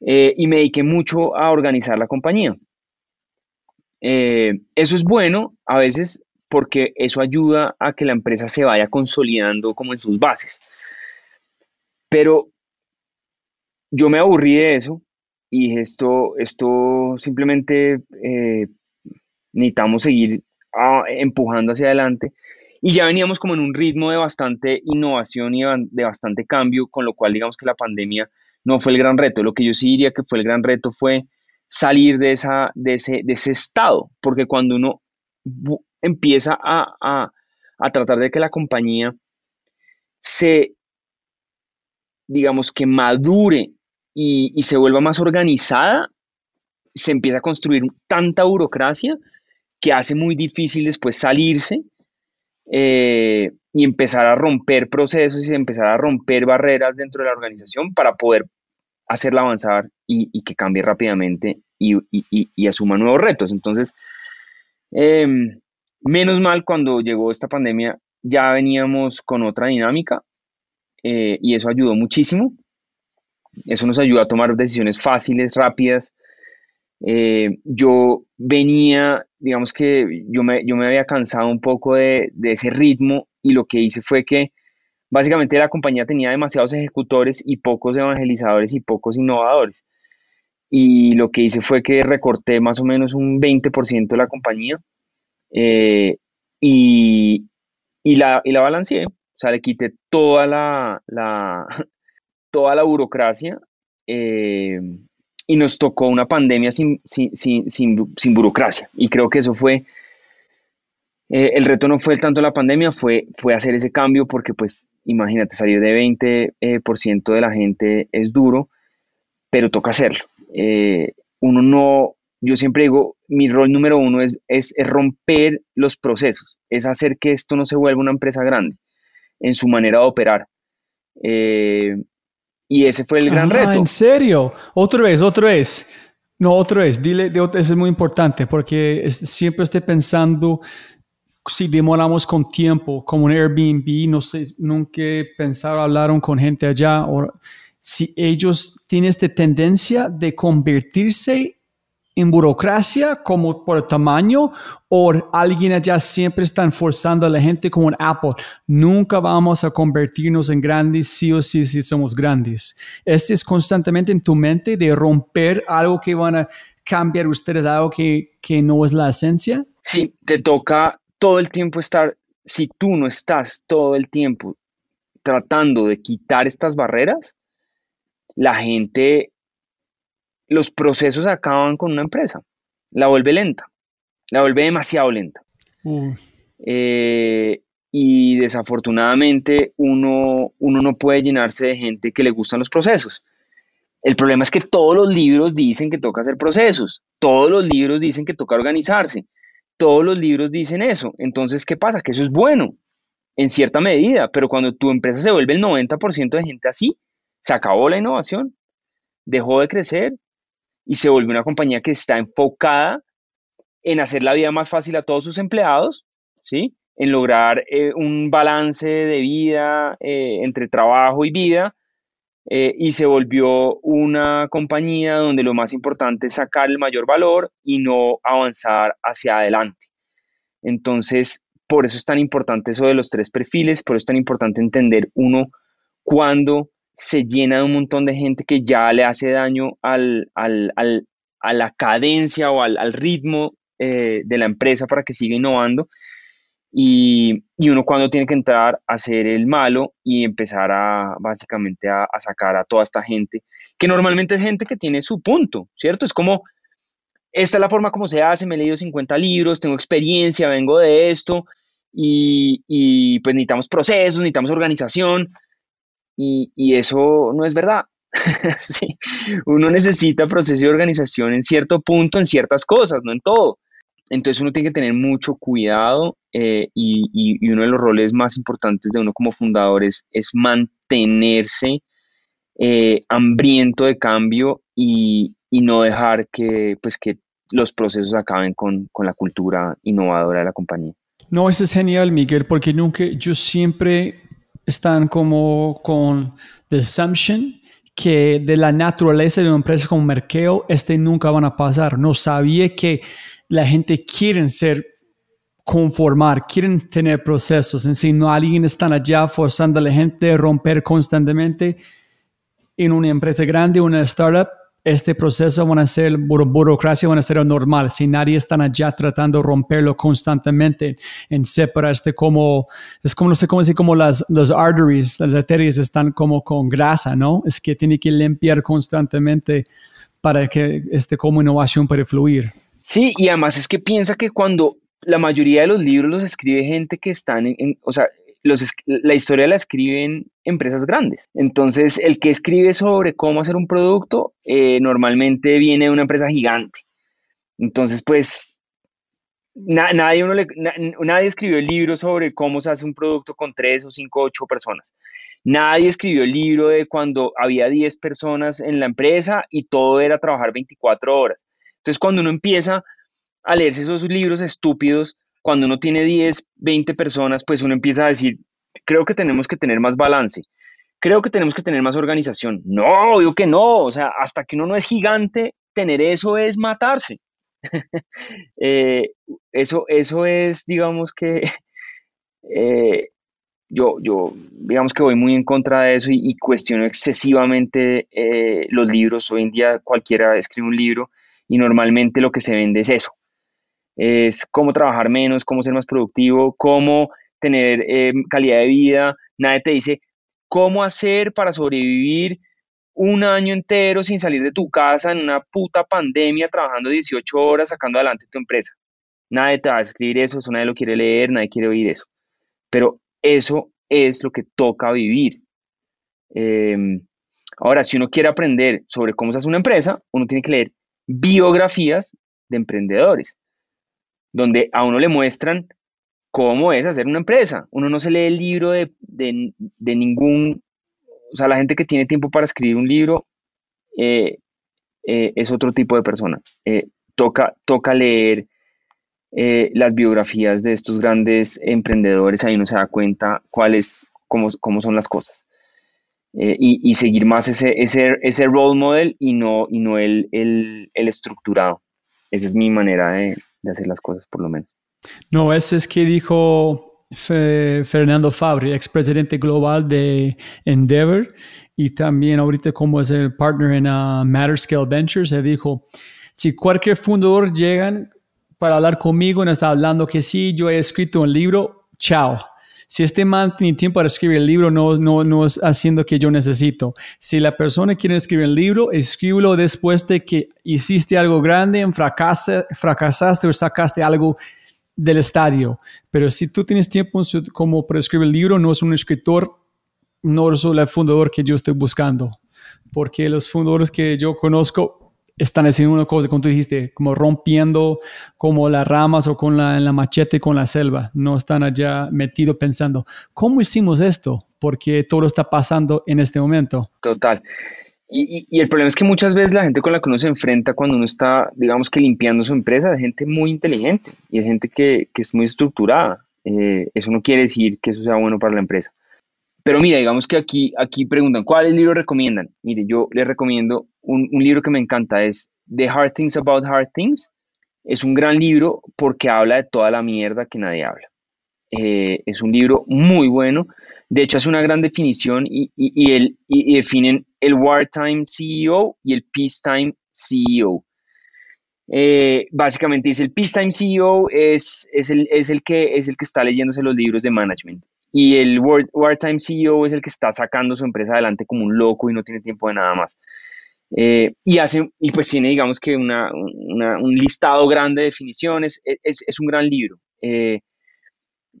Speaker 2: Eh, y me dediqué mucho a organizar la compañía. Eh, eso es bueno a veces porque eso ayuda a que la empresa se vaya consolidando como en sus bases. Pero yo me aburrí de eso y dije, esto, esto simplemente eh, necesitamos seguir ah, empujando hacia adelante. Y ya veníamos como en un ritmo de bastante innovación y de bastante cambio, con lo cual digamos que la pandemia no fue el gran reto. Lo que yo sí diría que fue el gran reto fue salir de, esa, de, ese, de ese estado, porque cuando uno empieza a, tratar de que la compañía se, digamos que madure y, se vuelva más organizada, se empieza a construir tanta burocracia que hace muy difícil después salirse eh, y empezar a romper procesos y empezar a romper barreras dentro de la organización para poder hacerla avanzar y, que cambie rápidamente y, asuma nuevos retos. Entonces, em, menos mal cuando llegó esta pandemia ya veníamos con otra dinámica eh, y eso ayudó muchísimo. Eso nos ayudó a tomar decisiones fáciles, rápidas. Eh, yo venía, digamos que yo me, yo me había cansado un poco de, de ese ritmo y lo que hice fue que básicamente la compañía tenía demasiados ejecutores y pocos evangelizadores y pocos innovadores. y lo que hice fue que recorté más o menos un 20% de la compañía eh, y, y, la, y la balanceé. O sea, le quité toda la, la (laughs) toda la burocracia eh, y nos tocó una pandemia sin, sin, sin, sin, burocracia. Y creo que eso fue, eh, el reto no fue tanto la pandemia, fue, fue hacer ese cambio porque pues imagínate, salir de 20% por ciento de la gente es duro, pero toca hacerlo. uno no, yo siempre digo, mi rol número uno es, es, romper los procesos, es hacer que esto no se vuelva una empresa grande en su manera de operar. Eh, y ese fue el gran reto.
Speaker 1: ¿En serio? Otra vez, otra vez. No, otra vez. Dile, de otra, eso es muy importante porque siempre estoy pensando si demoramos con tiempo, como un Airbnb, no sé, nunca pensaron, hablaron con gente allá, o si ellos tienen esta tendencia de convertirse en burocracia como por tamaño o alguien allá siempre están forzando a la gente como en Apple. Nunca vamos a convertirnos en grandes sí o sí si somos grandes. Este es constantemente en tu mente de romper algo que van a cambiar ustedes, algo que, que no es la esencia.
Speaker 2: Sí, te toca todo el tiempo estar, si tú no estás todo el tiempo tratando de quitar estas barreras, la gente los procesos acaban con una empresa, la vuelve lenta, la vuelve demasiado lenta. Eh, y desafortunadamente uno, uno no puede llenarse de gente que le gustan los procesos. El problema es que todos los libros dicen que toca hacer procesos, todos los libros dicen que toca organizarse, todos los libros dicen eso. Entonces, ¿qué pasa? Que eso es bueno en cierta medida, pero cuando tu empresa se vuelve el 90% de gente así, se acabó la innovación, dejó de crecer, y se volvió una compañía que está enfocada en hacer la vida más fácil a todos sus empleados, ¿sí? en lograr eh, un balance de vida eh, entre trabajo y vida, eh, y se volvió una compañía donde lo más importante es sacar el mayor valor y no avanzar hacia adelante. Entonces, por eso es tan importante eso de los tres perfiles, por eso es tan importante entender uno cuándo se llena de un montón de gente que ya le hace daño al, a la cadencia o al, ritmo eh, de la empresa para que siga innovando. Y, uno cuando tiene que entrar a ser el malo y empezar a básicamente a, sacar a toda esta gente, que normalmente es gente que tiene su punto, ¿cierto? Es como, esta es la forma como se hace, me he leído 50 libros, tengo experiencia, vengo de esto, y, y pues necesitamos procesos, necesitamos organización, y, eso no es verdad. (laughs) Uno necesita proceso de organización en cierto punto, en ciertas cosas, no en todo. Entonces uno tiene que tener mucho cuidado eh, y, uno de los roles más importantes de uno como fundador es, mantenerse eh, hambriento de cambio y, no dejar que, pues, que los procesos acaben con, con la cultura innovadora de la compañía.
Speaker 1: No, eso es genial, Miguel, porque nunca, yo siempre están como con the assumption que de la naturaleza de una empresa como Merkeo, este nunca van a pasar. No sabía que la gente quiere ser conformar, quieren tener procesos. En sí, no alguien está allá forzando a la gente a romper constantemente en una empresa grande, una startup este proceso van a ser, burocracia van a ser normal. Si nadie está allá tratando de romperlo constantemente, en separar este como, es como, no sé cómo decir, como las, las arteries, las arterias están como con grasa, ¿no? Es que tiene que limpiar constantemente para que este como innovación pueda fluir.
Speaker 2: Sí, y además es que piensa que cuando la mayoría de los libros los escribe gente que están en o sea, la historia la escriben empresas grandes. Entonces, el que escribe sobre cómo hacer un producto eh, normalmente viene de una empresa gigante. Entonces, pues, nadie, uno nadie escribió el libro sobre cómo se hace un producto con tres o cinco, ocho personas. Nadie escribió el libro de cuando había 10 personas en la empresa y todo era trabajar 24 horas. Entonces, cuando uno empieza a leerse esos libros estúpidos, cuando uno tiene 10, 20 personas, pues uno empieza a decir, creo que tenemos que tener más balance, creo que tenemos que tener más organización. No, digo que no, o sea, hasta que uno no es gigante, tener eso es matarse. (laughs) Eh, eso, eso es, digamos que, (laughs) eh, yo, yo, digamos que voy muy en contra de eso y, cuestiono excesivamente eh, los libros. Hoy en día cualquiera escribe un libro y normalmente lo que se vende es eso. Es cómo trabajar menos, cómo ser más productivo, cómo tener eh, calidad de vida. Nadie te dice cómo hacer para sobrevivir un año entero sin salir de tu casa en una puta pandemia, trabajando 18 horas, sacando adelante tu empresa. Nadie te va a escribir eso, eso nadie lo quiere leer, nadie quiere oír eso. Pero eso es lo que toca vivir. Em, ahora, si uno quiere aprender sobre cómo se hace una empresa, uno tiene que leer biografías de emprendedores, donde a uno le muestran cómo es hacer una empresa. Uno no se lee el libro de, ningún, o sea, la gente que tiene tiempo para escribir un libro eh, eh, es otro tipo de persona. Eh, toca, toca leer las biografías de estos grandes emprendedores, ahí uno se da cuenta cuáles, cómo, cómo son las cosas. y, seguir más ese, ese, ese role model y no, y no el, el, el estructurado. Esa es mi manera de, de hacer las cosas, por lo menos.
Speaker 1: No, ese es que dijo Fernando Fabri, expresidente global de Endeavor y también ahorita como es el partner en uh, Matter Scale Ventures, dijo, si cualquier fundador llega para hablar conmigo y está hablando que sí, yo he escrito un libro, chao. Si este man tiene tiempo para escribir el libro, no, no, no es haciendo que yo necesito. Si la persona quiere escribir el libro, escríbelo después de que hiciste algo grande, fracasaste o sacaste algo del estadio. Pero si tú tienes tiempo como para escribir el libro, no es un escritor, no es el fundador que yo estoy buscando. Porque los fundadores que yo conozco están haciendo una cosa, como tú dijiste, como rompiendo como las ramas o con la, la machete con la selva. No están allá metidos pensando, ¿cómo hicimos esto? Porque todo está pasando en este momento.
Speaker 2: Total. Y, el problema es que muchas veces la gente con la que uno se enfrenta cuando uno está, digamos que limpiando su empresa, es gente muy inteligente y es gente que, es muy estructurada. Eh, eso no quiere decir que eso sea bueno para la empresa. Pero mira, digamos que aquí, aquí preguntan, ¿cuál libro recomiendan? Mire, yo les recomiendo un, libro que me encanta, es The Hard Things About Hard Things. Es un gran libro porque habla de toda la mierda que nadie habla. Eh, es un libro muy bueno. De hecho, hace una gran definición y, el, definen el wartime CEO y el peacetime CEO. Eh, básicamente dice el peacetime CEO es, es, el, es, el que, es el que está leyéndose los libros de management y el wartime CEO es el que está sacando su empresa adelante como un loco y no tiene tiempo de nada más. Eh, y, hace, y pues tiene, digamos que una, un listado grande de definiciones. E, es, es un gran libro. Eh,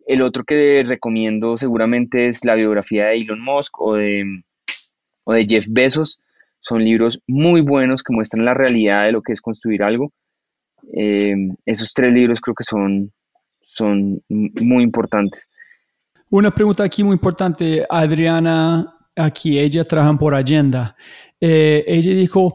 Speaker 2: el otro que recomiendo seguramente es la biografía de Elon Musk o de, o de Jeff Bezos. Son libros muy buenos que muestran la realidad de lo que es construir algo. Eh, esos tres libros creo que son, son muy importantes.
Speaker 1: Una pregunta aquí muy importante, Adriana, aquí ella trabaja por agenda. Eh, ella dijo,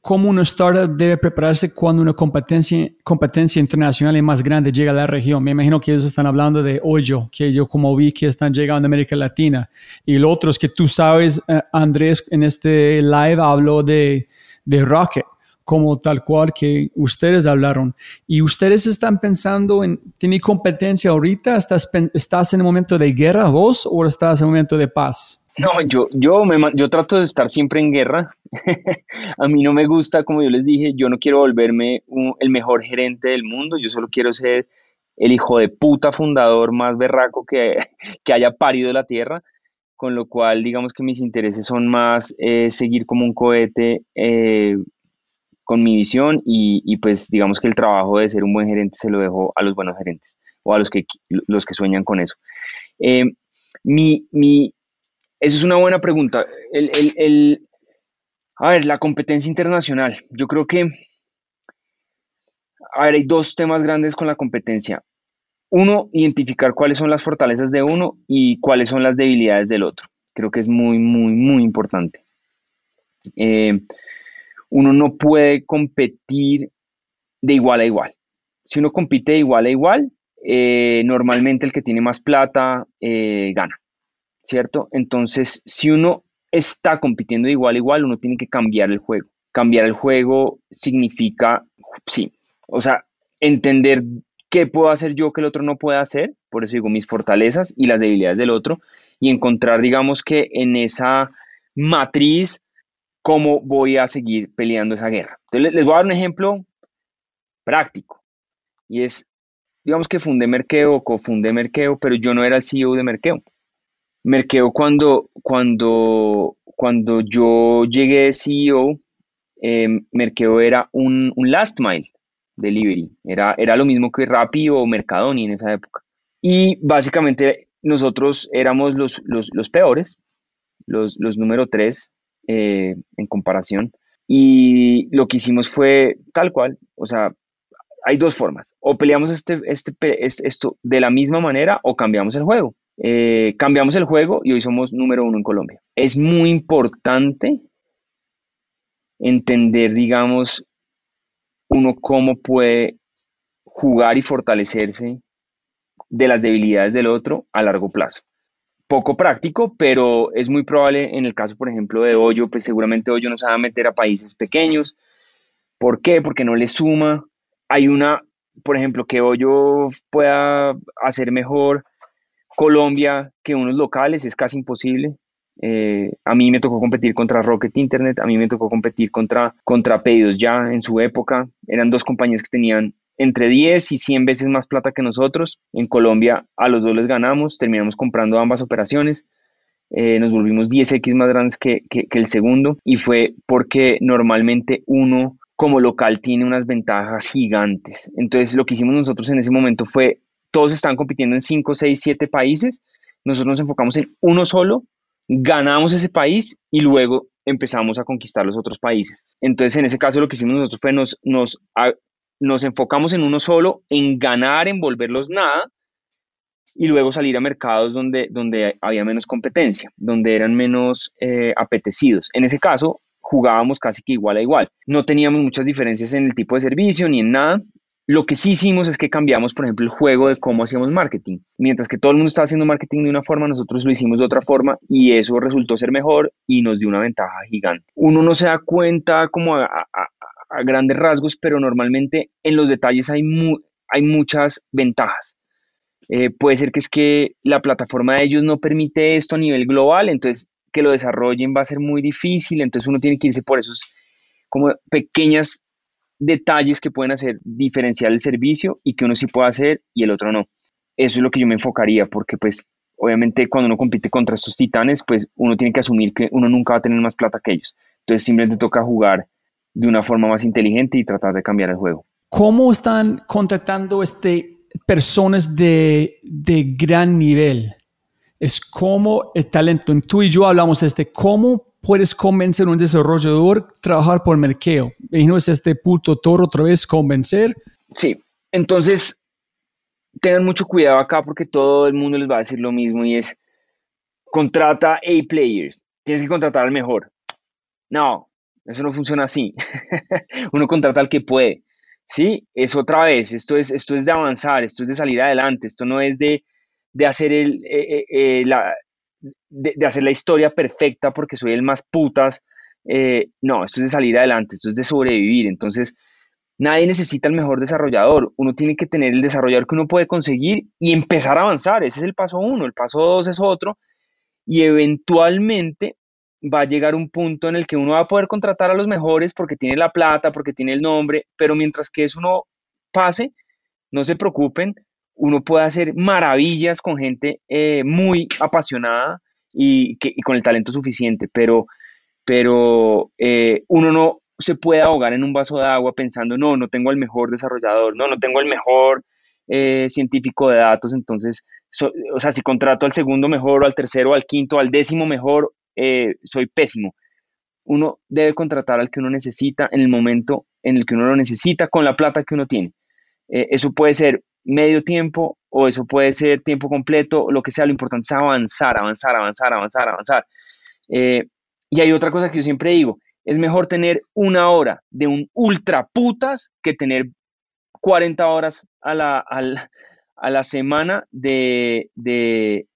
Speaker 1: cómo una startup debe prepararse cuando una competencia, competencia internacional y más grande llega a la región. Me imagino que ellos están hablando de Hoyo, que yo como vi que están llegando a América Latina. Y lo otro es que tú sabes, eh, Andrés, en este live habló de, de Rocket como tal cual que ustedes hablaron. Y ustedes están pensando en, ¿tiene competencia ahorita? ¿Estás, ¿Estás en un momento de guerra vos o estás en un momento de paz?
Speaker 2: No, yo, yo, me, yo trato de estar siempre en guerra. (laughs) a mí no me gusta, como yo les dije, yo no quiero volverme el mejor gerente del mundo, yo solo quiero ser el hijo de puta fundador más berraco que, (laughs) que haya parido la tierra, con lo cual digamos que mis intereses son más eh, seguir como un cohete eh, con mi visión y, pues digamos que el trabajo de ser un buen gerente se lo dejo a los buenos gerentes o a los que, los que sueñan con eso. Eh, mi, mi, esa es una buena pregunta. El, a ver, la competencia internacional. Yo creo que, a ver, hay dos temas grandes con la competencia. Uno, identificar cuáles son las fortalezas de uno y cuáles son las debilidades del otro. Creo que es muy, muy, muy importante. Eh, uno no puede competir de igual a igual. Si uno compite de igual a igual, eh, normalmente el que tiene más plata eh, gana. ¿cierto? Entonces, si uno está compitiendo de igual a igual, uno tiene que cambiar el juego. Cambiar el juego significa, sí, o sea, entender qué puedo hacer yo que el otro no pueda hacer, por eso digo mis fortalezas y las debilidades del otro, y encontrar, digamos que en esa matriz, cómo voy a seguir peleando esa guerra. Entonces les voy a dar un ejemplo práctico, y es, digamos que fundé Merkeo o cofundé Merkeo, pero yo no era el CEO de Merkeo. Merkeo cuando, cuando, cuando yo llegué de CEO, eh, Merkeo era un, un last mile delivery. Era, era lo mismo que Rappi o Mercadoni en esa época. Y básicamente nosotros éramos los, los, peores, los, los número tres eh, en comparación. Y lo que hicimos fue tal cual, o sea, hay dos formas. O peleamos este, este, esto de la misma manera o cambiamos el juego. Eh, cambiamos el juego y hoy somos número uno en Colombia. Es muy importante entender, digamos, uno cómo puede jugar y fortalecerse de las debilidades del otro a largo plazo. Poco práctico, pero es muy probable en el caso, por ejemplo, de Hoyo, pues seguramente Hoyo no se va a meter a países pequeños. ¿Por qué? Porque no le suma. Hay una, por ejemplo, que Hoyo pueda hacer mejor Colombia que unos locales, es casi imposible. Eh, a mí me tocó competir contra Rocket Internet, a mí me tocó competir contra, contra Pedidos Ya en su época. Eran dos compañías que tenían entre 10 y 100 veces más plata que nosotros. En Colombia a los dos les ganamos, terminamos comprando ambas operaciones. Eh, nos volvimos 10x más grandes que, que, el segundo y fue porque normalmente uno como local tiene unas ventajas gigantes. Entonces lo que hicimos nosotros en ese momento fue, todos estaban compitiendo en 5, 6, 7 países, nosotros nos enfocamos en uno solo ganamos ese país y luego empezamos a conquistar los otros países. Entonces, en ese caso, lo que hicimos nosotros fue nos, nos, nos enfocamos en uno solo, en ganar, en volverlos nada, y luego salir a mercados donde, donde había menos competencia, donde eran menos eh, apetecidos. En ese caso, jugábamos casi que igual a igual. No teníamos muchas diferencias en el tipo de servicio ni en nada, lo que sí hicimos es que cambiamos, por ejemplo, el juego de cómo hacíamos marketing. Mientras que todo el mundo estaba haciendo marketing de una forma, nosotros lo hicimos de otra forma y eso resultó ser mejor y nos dio una ventaja gigante. Uno no se da cuenta como grandes rasgos, pero normalmente en los detalles hay, hay muchas ventajas. Eh, puede ser que es que la plataforma de ellos no permite esto a nivel global, entonces que lo desarrollen va a ser muy difícil, entonces uno tiene que irse por esos como pequeñas detalles que pueden hacer diferenciar el servicio y que uno sí puede hacer y el otro no. Eso es lo que yo me enfocaría porque pues obviamente cuando uno compite contra estos titanes pues uno tiene que asumir que uno nunca va a tener más plata que ellos. Entonces simplemente toca jugar de una forma más inteligente y tratar de cambiar el juego.
Speaker 1: ¿Cómo están contactando este, personas de, de gran nivel? Es como el talento. Tú y yo hablamos de este, cómo puedes convencer a un desarrollador a trabajar por mercado. Y no es este puto toro otra vez convencer.
Speaker 2: Sí, entonces tengan mucho cuidado acá porque todo el mundo les va a decir lo mismo y es contrata A players, tienes que contratar al mejor. No, eso no funciona así. (laughs) Uno contrata al que puede. Sí, es otra vez, esto es, esto es de avanzar, esto es de salir adelante, esto no es de, hacer el, eh, eh, eh, la, de, hacer la historia perfecta porque soy el más putas. No, esto es de salir adelante, esto es de sobrevivir. Entonces, nadie necesita el mejor desarrollador. Uno tiene que tener el desarrollador que uno puede conseguir y empezar a avanzar. Ese es el paso uno. El paso dos es otro. Y eventualmente va a llegar un punto en el que uno va a poder contratar a los mejores porque tiene la plata, porque tiene el nombre, pero mientras que eso no pase, no se preocupen, uno puede hacer maravillas con gente eh, muy apasionada y, que, con el talento suficiente, pero, pero eh, uno no se puede ahogar en un vaso de agua pensando, no, no tengo el mejor desarrollador, no, no tengo el mejor eh, científico de datos, entonces, o sea, si contrato al segundo mejor, o al tercero, al quinto, al décimo mejor, soy pésimo. Uno debe contratar al que uno necesita en el momento en el que uno lo necesita, con la plata que uno tiene. eso puede ser medio tiempo o eso puede ser tiempo completo, lo que sea, lo importante es avanzar, avanzar, avanzar, avanzar, avanzar. Eh, y hay otra cosa que yo siempre digo, es mejor tener una hora de un ultra putas que tener 40 horas a la, a la, semana de, de,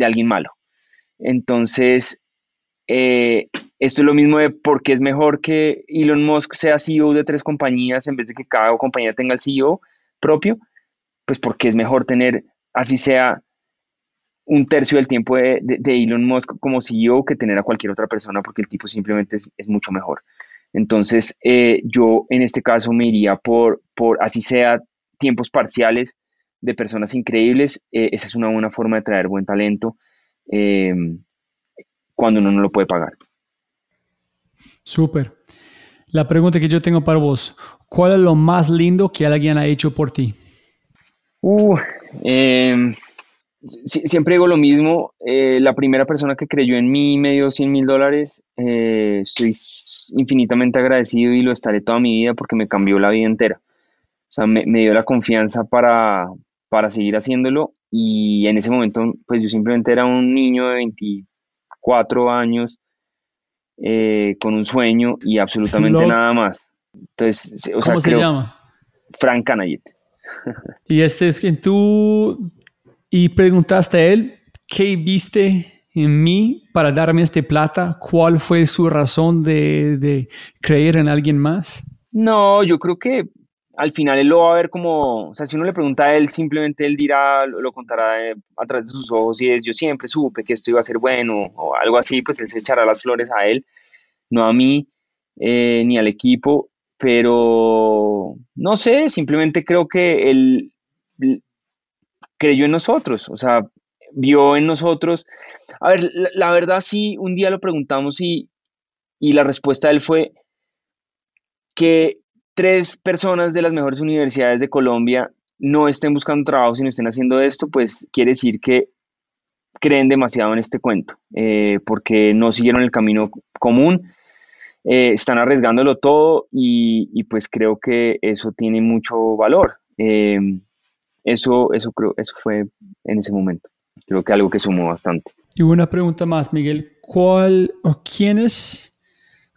Speaker 2: alguien malo. Entonces, eh, esto es lo mismo de por qué es mejor que Elon Musk sea CEO de tres compañías en vez de que cada compañía tenga el CEO propio pues porque es mejor tener, así sea, un tercio del tiempo de, Elon Musk como CEO que tener a cualquier otra persona porque el tipo simplemente es, mucho mejor. Entonces, eh, yo en este caso me iría por, por, así sea, tiempos parciales de personas increíbles. Eh, esa es una buena forma de traer buen talento eh, cuando uno no lo puede pagar.
Speaker 1: Súper. La pregunta que yo tengo para vos, ¿cuál es lo más lindo que alguien ha hecho por ti?
Speaker 2: Uh, em, siempre digo lo mismo, eh, la primera persona que creyó en mí me dio 100 mil dólares, eh, estoy infinitamente agradecido y lo estaré toda mi vida porque me cambió la vida entera. O sea, me, dio la confianza para, para seguir haciéndolo y en ese momento pues yo simplemente era un niño de 24 años eh, con un sueño y absolutamente nada más. Entonces, o
Speaker 1: ¿Cómo se llama?
Speaker 2: Frank Canayet. (laughs)
Speaker 1: y este es que tú y preguntaste a él qué viste en mí para darme este plata, cuál fue su razón de, de creer en alguien más.
Speaker 2: No, yo creo que al final él lo va a ver como, o sea, si uno le pregunta a él, simplemente él dirá, lo, contará eh, a través de sus ojos y es, yo siempre supe que esto iba a ser bueno o algo así, pues él se echará las flores a él, no a mí eh, ni al equipo, pero no sé, simplemente creo que él creyó en nosotros, o sea, vio en nosotros. A ver, la, verdad sí, un día lo preguntamos y, y la respuesta de él fue que tres personas de las mejores universidades de Colombia no estén buscando trabajo, sino estén haciendo esto, pues quiere decir que creen demasiado en este cuento, eh, porque no siguieron el camino común, eh, están arriesgándolo todo y, pues creo que eso tiene mucho valor. Eh, eso, eso creo, eso fue en ese momento. Creo que algo que sumó bastante.
Speaker 1: Y una pregunta más, Miguel. ¿Cuál o quiénes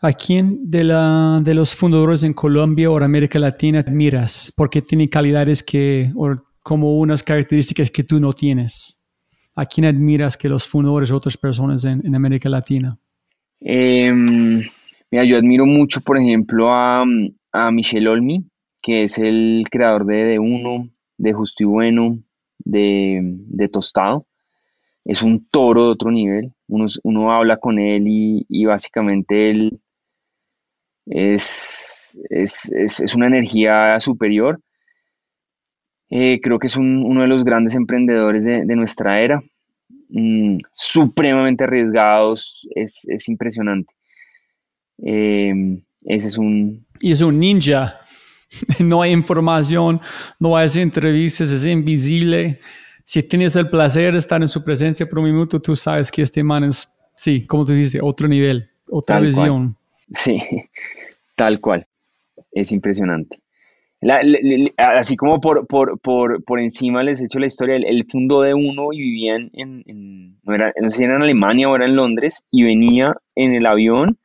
Speaker 1: ¿A quién de, la, de los fundadores en Colombia o América Latina admiras? Porque tiene calidades que, o como unas características que tú no tienes. ¿A quién admiras que los fundadores o otras personas en, América Latina?
Speaker 2: Em, mira, yo admiro mucho, por ejemplo, a, a Michel Olmi, que es el creador de De Uno, de Justo y Bueno, de, de Tostado. Es un toro de otro nivel. Uno, uno habla con él y, y básicamente él es, es, una energía superior. Eh, creo que es uno de los grandes emprendedores de, nuestra era, mm, supremamente arriesgados, es, impresionante. Eh, ese es un...
Speaker 1: Y es un ninja. (laughs) No hay información, no hay entrevistas, es invisible. Si tienes el placer de estar en su presencia por un minuto, tú sabes que este man es, sí, como tú dices, otro nivel, otra visión.
Speaker 2: Sí, (laughs) Tal cual. Es impresionante. así como por, por, encima les he hecho la historia, él, fundó de uno y vivía en, no, era, sé si era en Alemania o era en Londres, y venía en el avión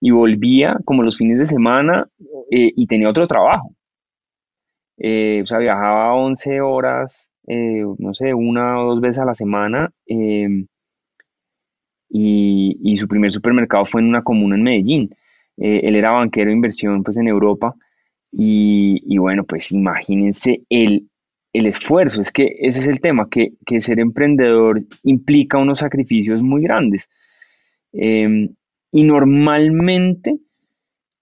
Speaker 2: y volvía como los fines de semana eh, y tenía otro trabajo. Eh, o sea, viajaba 11 horas, eh, no sé, una o dos veces a la semana. y, y, su primer supermercado fue en una comuna en Medellín. Eh, él era banquero de inversión pues, en Europa. Y, bueno, pues imagínense el, el, esfuerzo, es que ese es el tema, que, ser emprendedor implica unos sacrificios muy grandes. Em, y normalmente,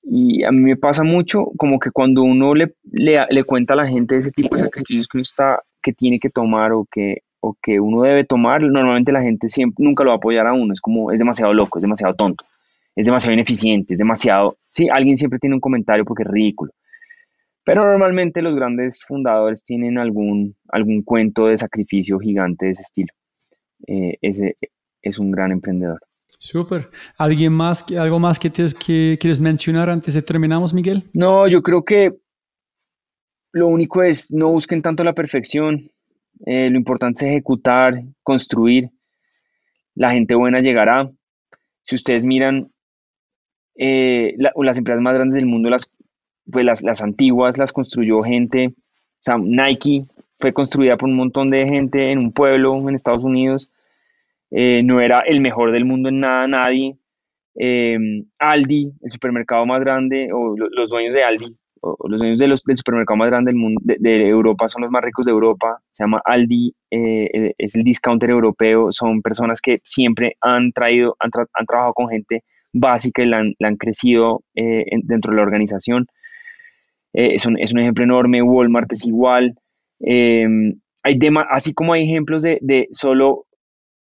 Speaker 2: y a mí me pasa mucho, como que cuando uno le, le, cuenta a la gente ese tipo de sacrificios que uno está, que tiene que tomar o que, o que uno debe tomar, normalmente la gente siempre, nunca lo va a apoyar a uno, es como, es demasiado loco, es demasiado tonto es demasiado ineficiente, es demasiado... Sí, alguien siempre tiene un comentario porque es ridículo. Pero normalmente los grandes fundadores tienen algún, algún cuento de sacrificio gigante de ese estilo. Eh, ese es un gran emprendedor.
Speaker 1: Súper. ¿Alguien más, algo más que, te, que quieres mencionar antes de terminamos, Miguel?
Speaker 2: No, yo creo que lo único es no busquen tanto la perfección. Eh, lo importante es ejecutar, construir. La gente buena llegará. Si ustedes miran eh, las empresas más grandes del mundo, las, pues las, antiguas, las construyó gente, o sea, Nike fue construida por un montón de gente en un pueblo en Estados Unidos, eh, no era el mejor del mundo en nada, nadie. Eh, Aldi, el supermercado más grande, o los dueños de Aldi, los dueños de los, del supermercado más grande del mundo, de, Europa, son los más ricos de Europa, se llama Aldi, es el discounter europeo, son personas que siempre han traído, han, han trabajado con gente básica y la han, crecido eh, dentro de la organización. Eh, es, un, es, un, ejemplo enorme, Walmart es igual. Em, hay así como hay ejemplos de, de solo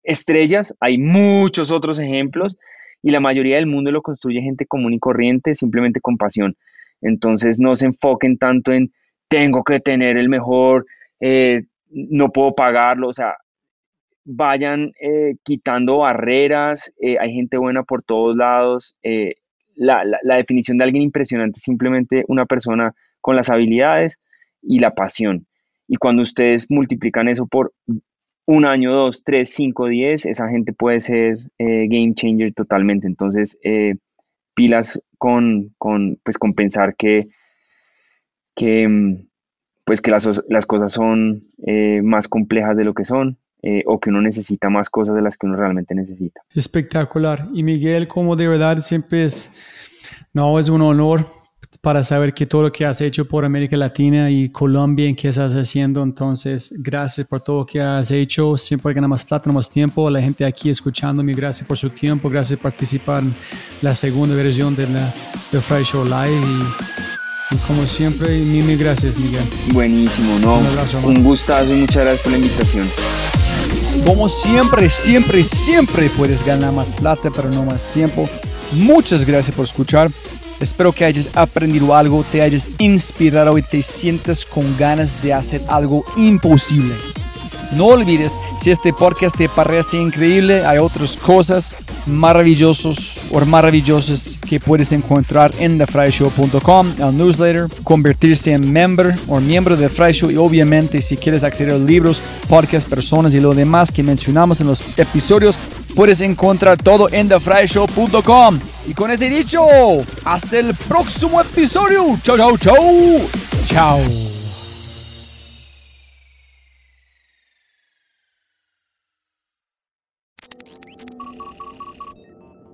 Speaker 2: estrellas, hay muchos otros ejemplos y la mayoría del mundo lo construye gente común y corriente, simplemente con pasión. Entonces no se enfoquen tanto en tengo que tener el mejor, eh, no puedo pagarlo, o sea, vayan eh, quitando barreras, eh, hay gente buena por todos lados. La, la, definición de alguien impresionante es simplemente una persona con las habilidades y la pasión. Y cuando ustedes multiplican eso por un año, dos, tres, cinco, diez, esa gente puede ser game changer totalmente. Entonces, pilas con, con, pues, con pensar que, que, mm, pues, que las, las cosas son eh, más complejas de lo que son. Eh, o que uno necesita más cosas de las que uno realmente necesita.
Speaker 1: Espectacular. Y Miguel, como de verdad siempre es, no, es un honor para saber que todo lo que has hecho por América Latina y Colombia, en qué estás haciendo. Entonces, gracias por todo lo que has hecho. Siempre gana más plata, más tiempo. La gente aquí escuchándome, gracias por su tiempo. Gracias por participar en la segunda versión de la de Fry Show Live. Y, como siempre, mil, gracias, Miguel.
Speaker 2: Buenísimo, ¿no? Un, un gustazo y muchas gracias por la invitación.
Speaker 1: Como siempre, siempre, siempre puedes ganar más plata, pero no más tiempo. Muchas gracias por escuchar. Espero que hayas aprendido algo, te hayas inspirado y te sientas con ganas de hacer algo imposible. No olvides, si este podcast te parece increíble, hay otras cosas maravillosas o maravillosas que puedes encontrar en thefryshow.com, el newsletter, convertirse en member o miembro de Fry y obviamente si quieres acceder a libros, podcasts, personas y lo demás que mencionamos en los episodios, puedes encontrar todo en thefryshow.com. Y con ese dicho, hasta el próximo episodio. Chao, chao, chao. Chao.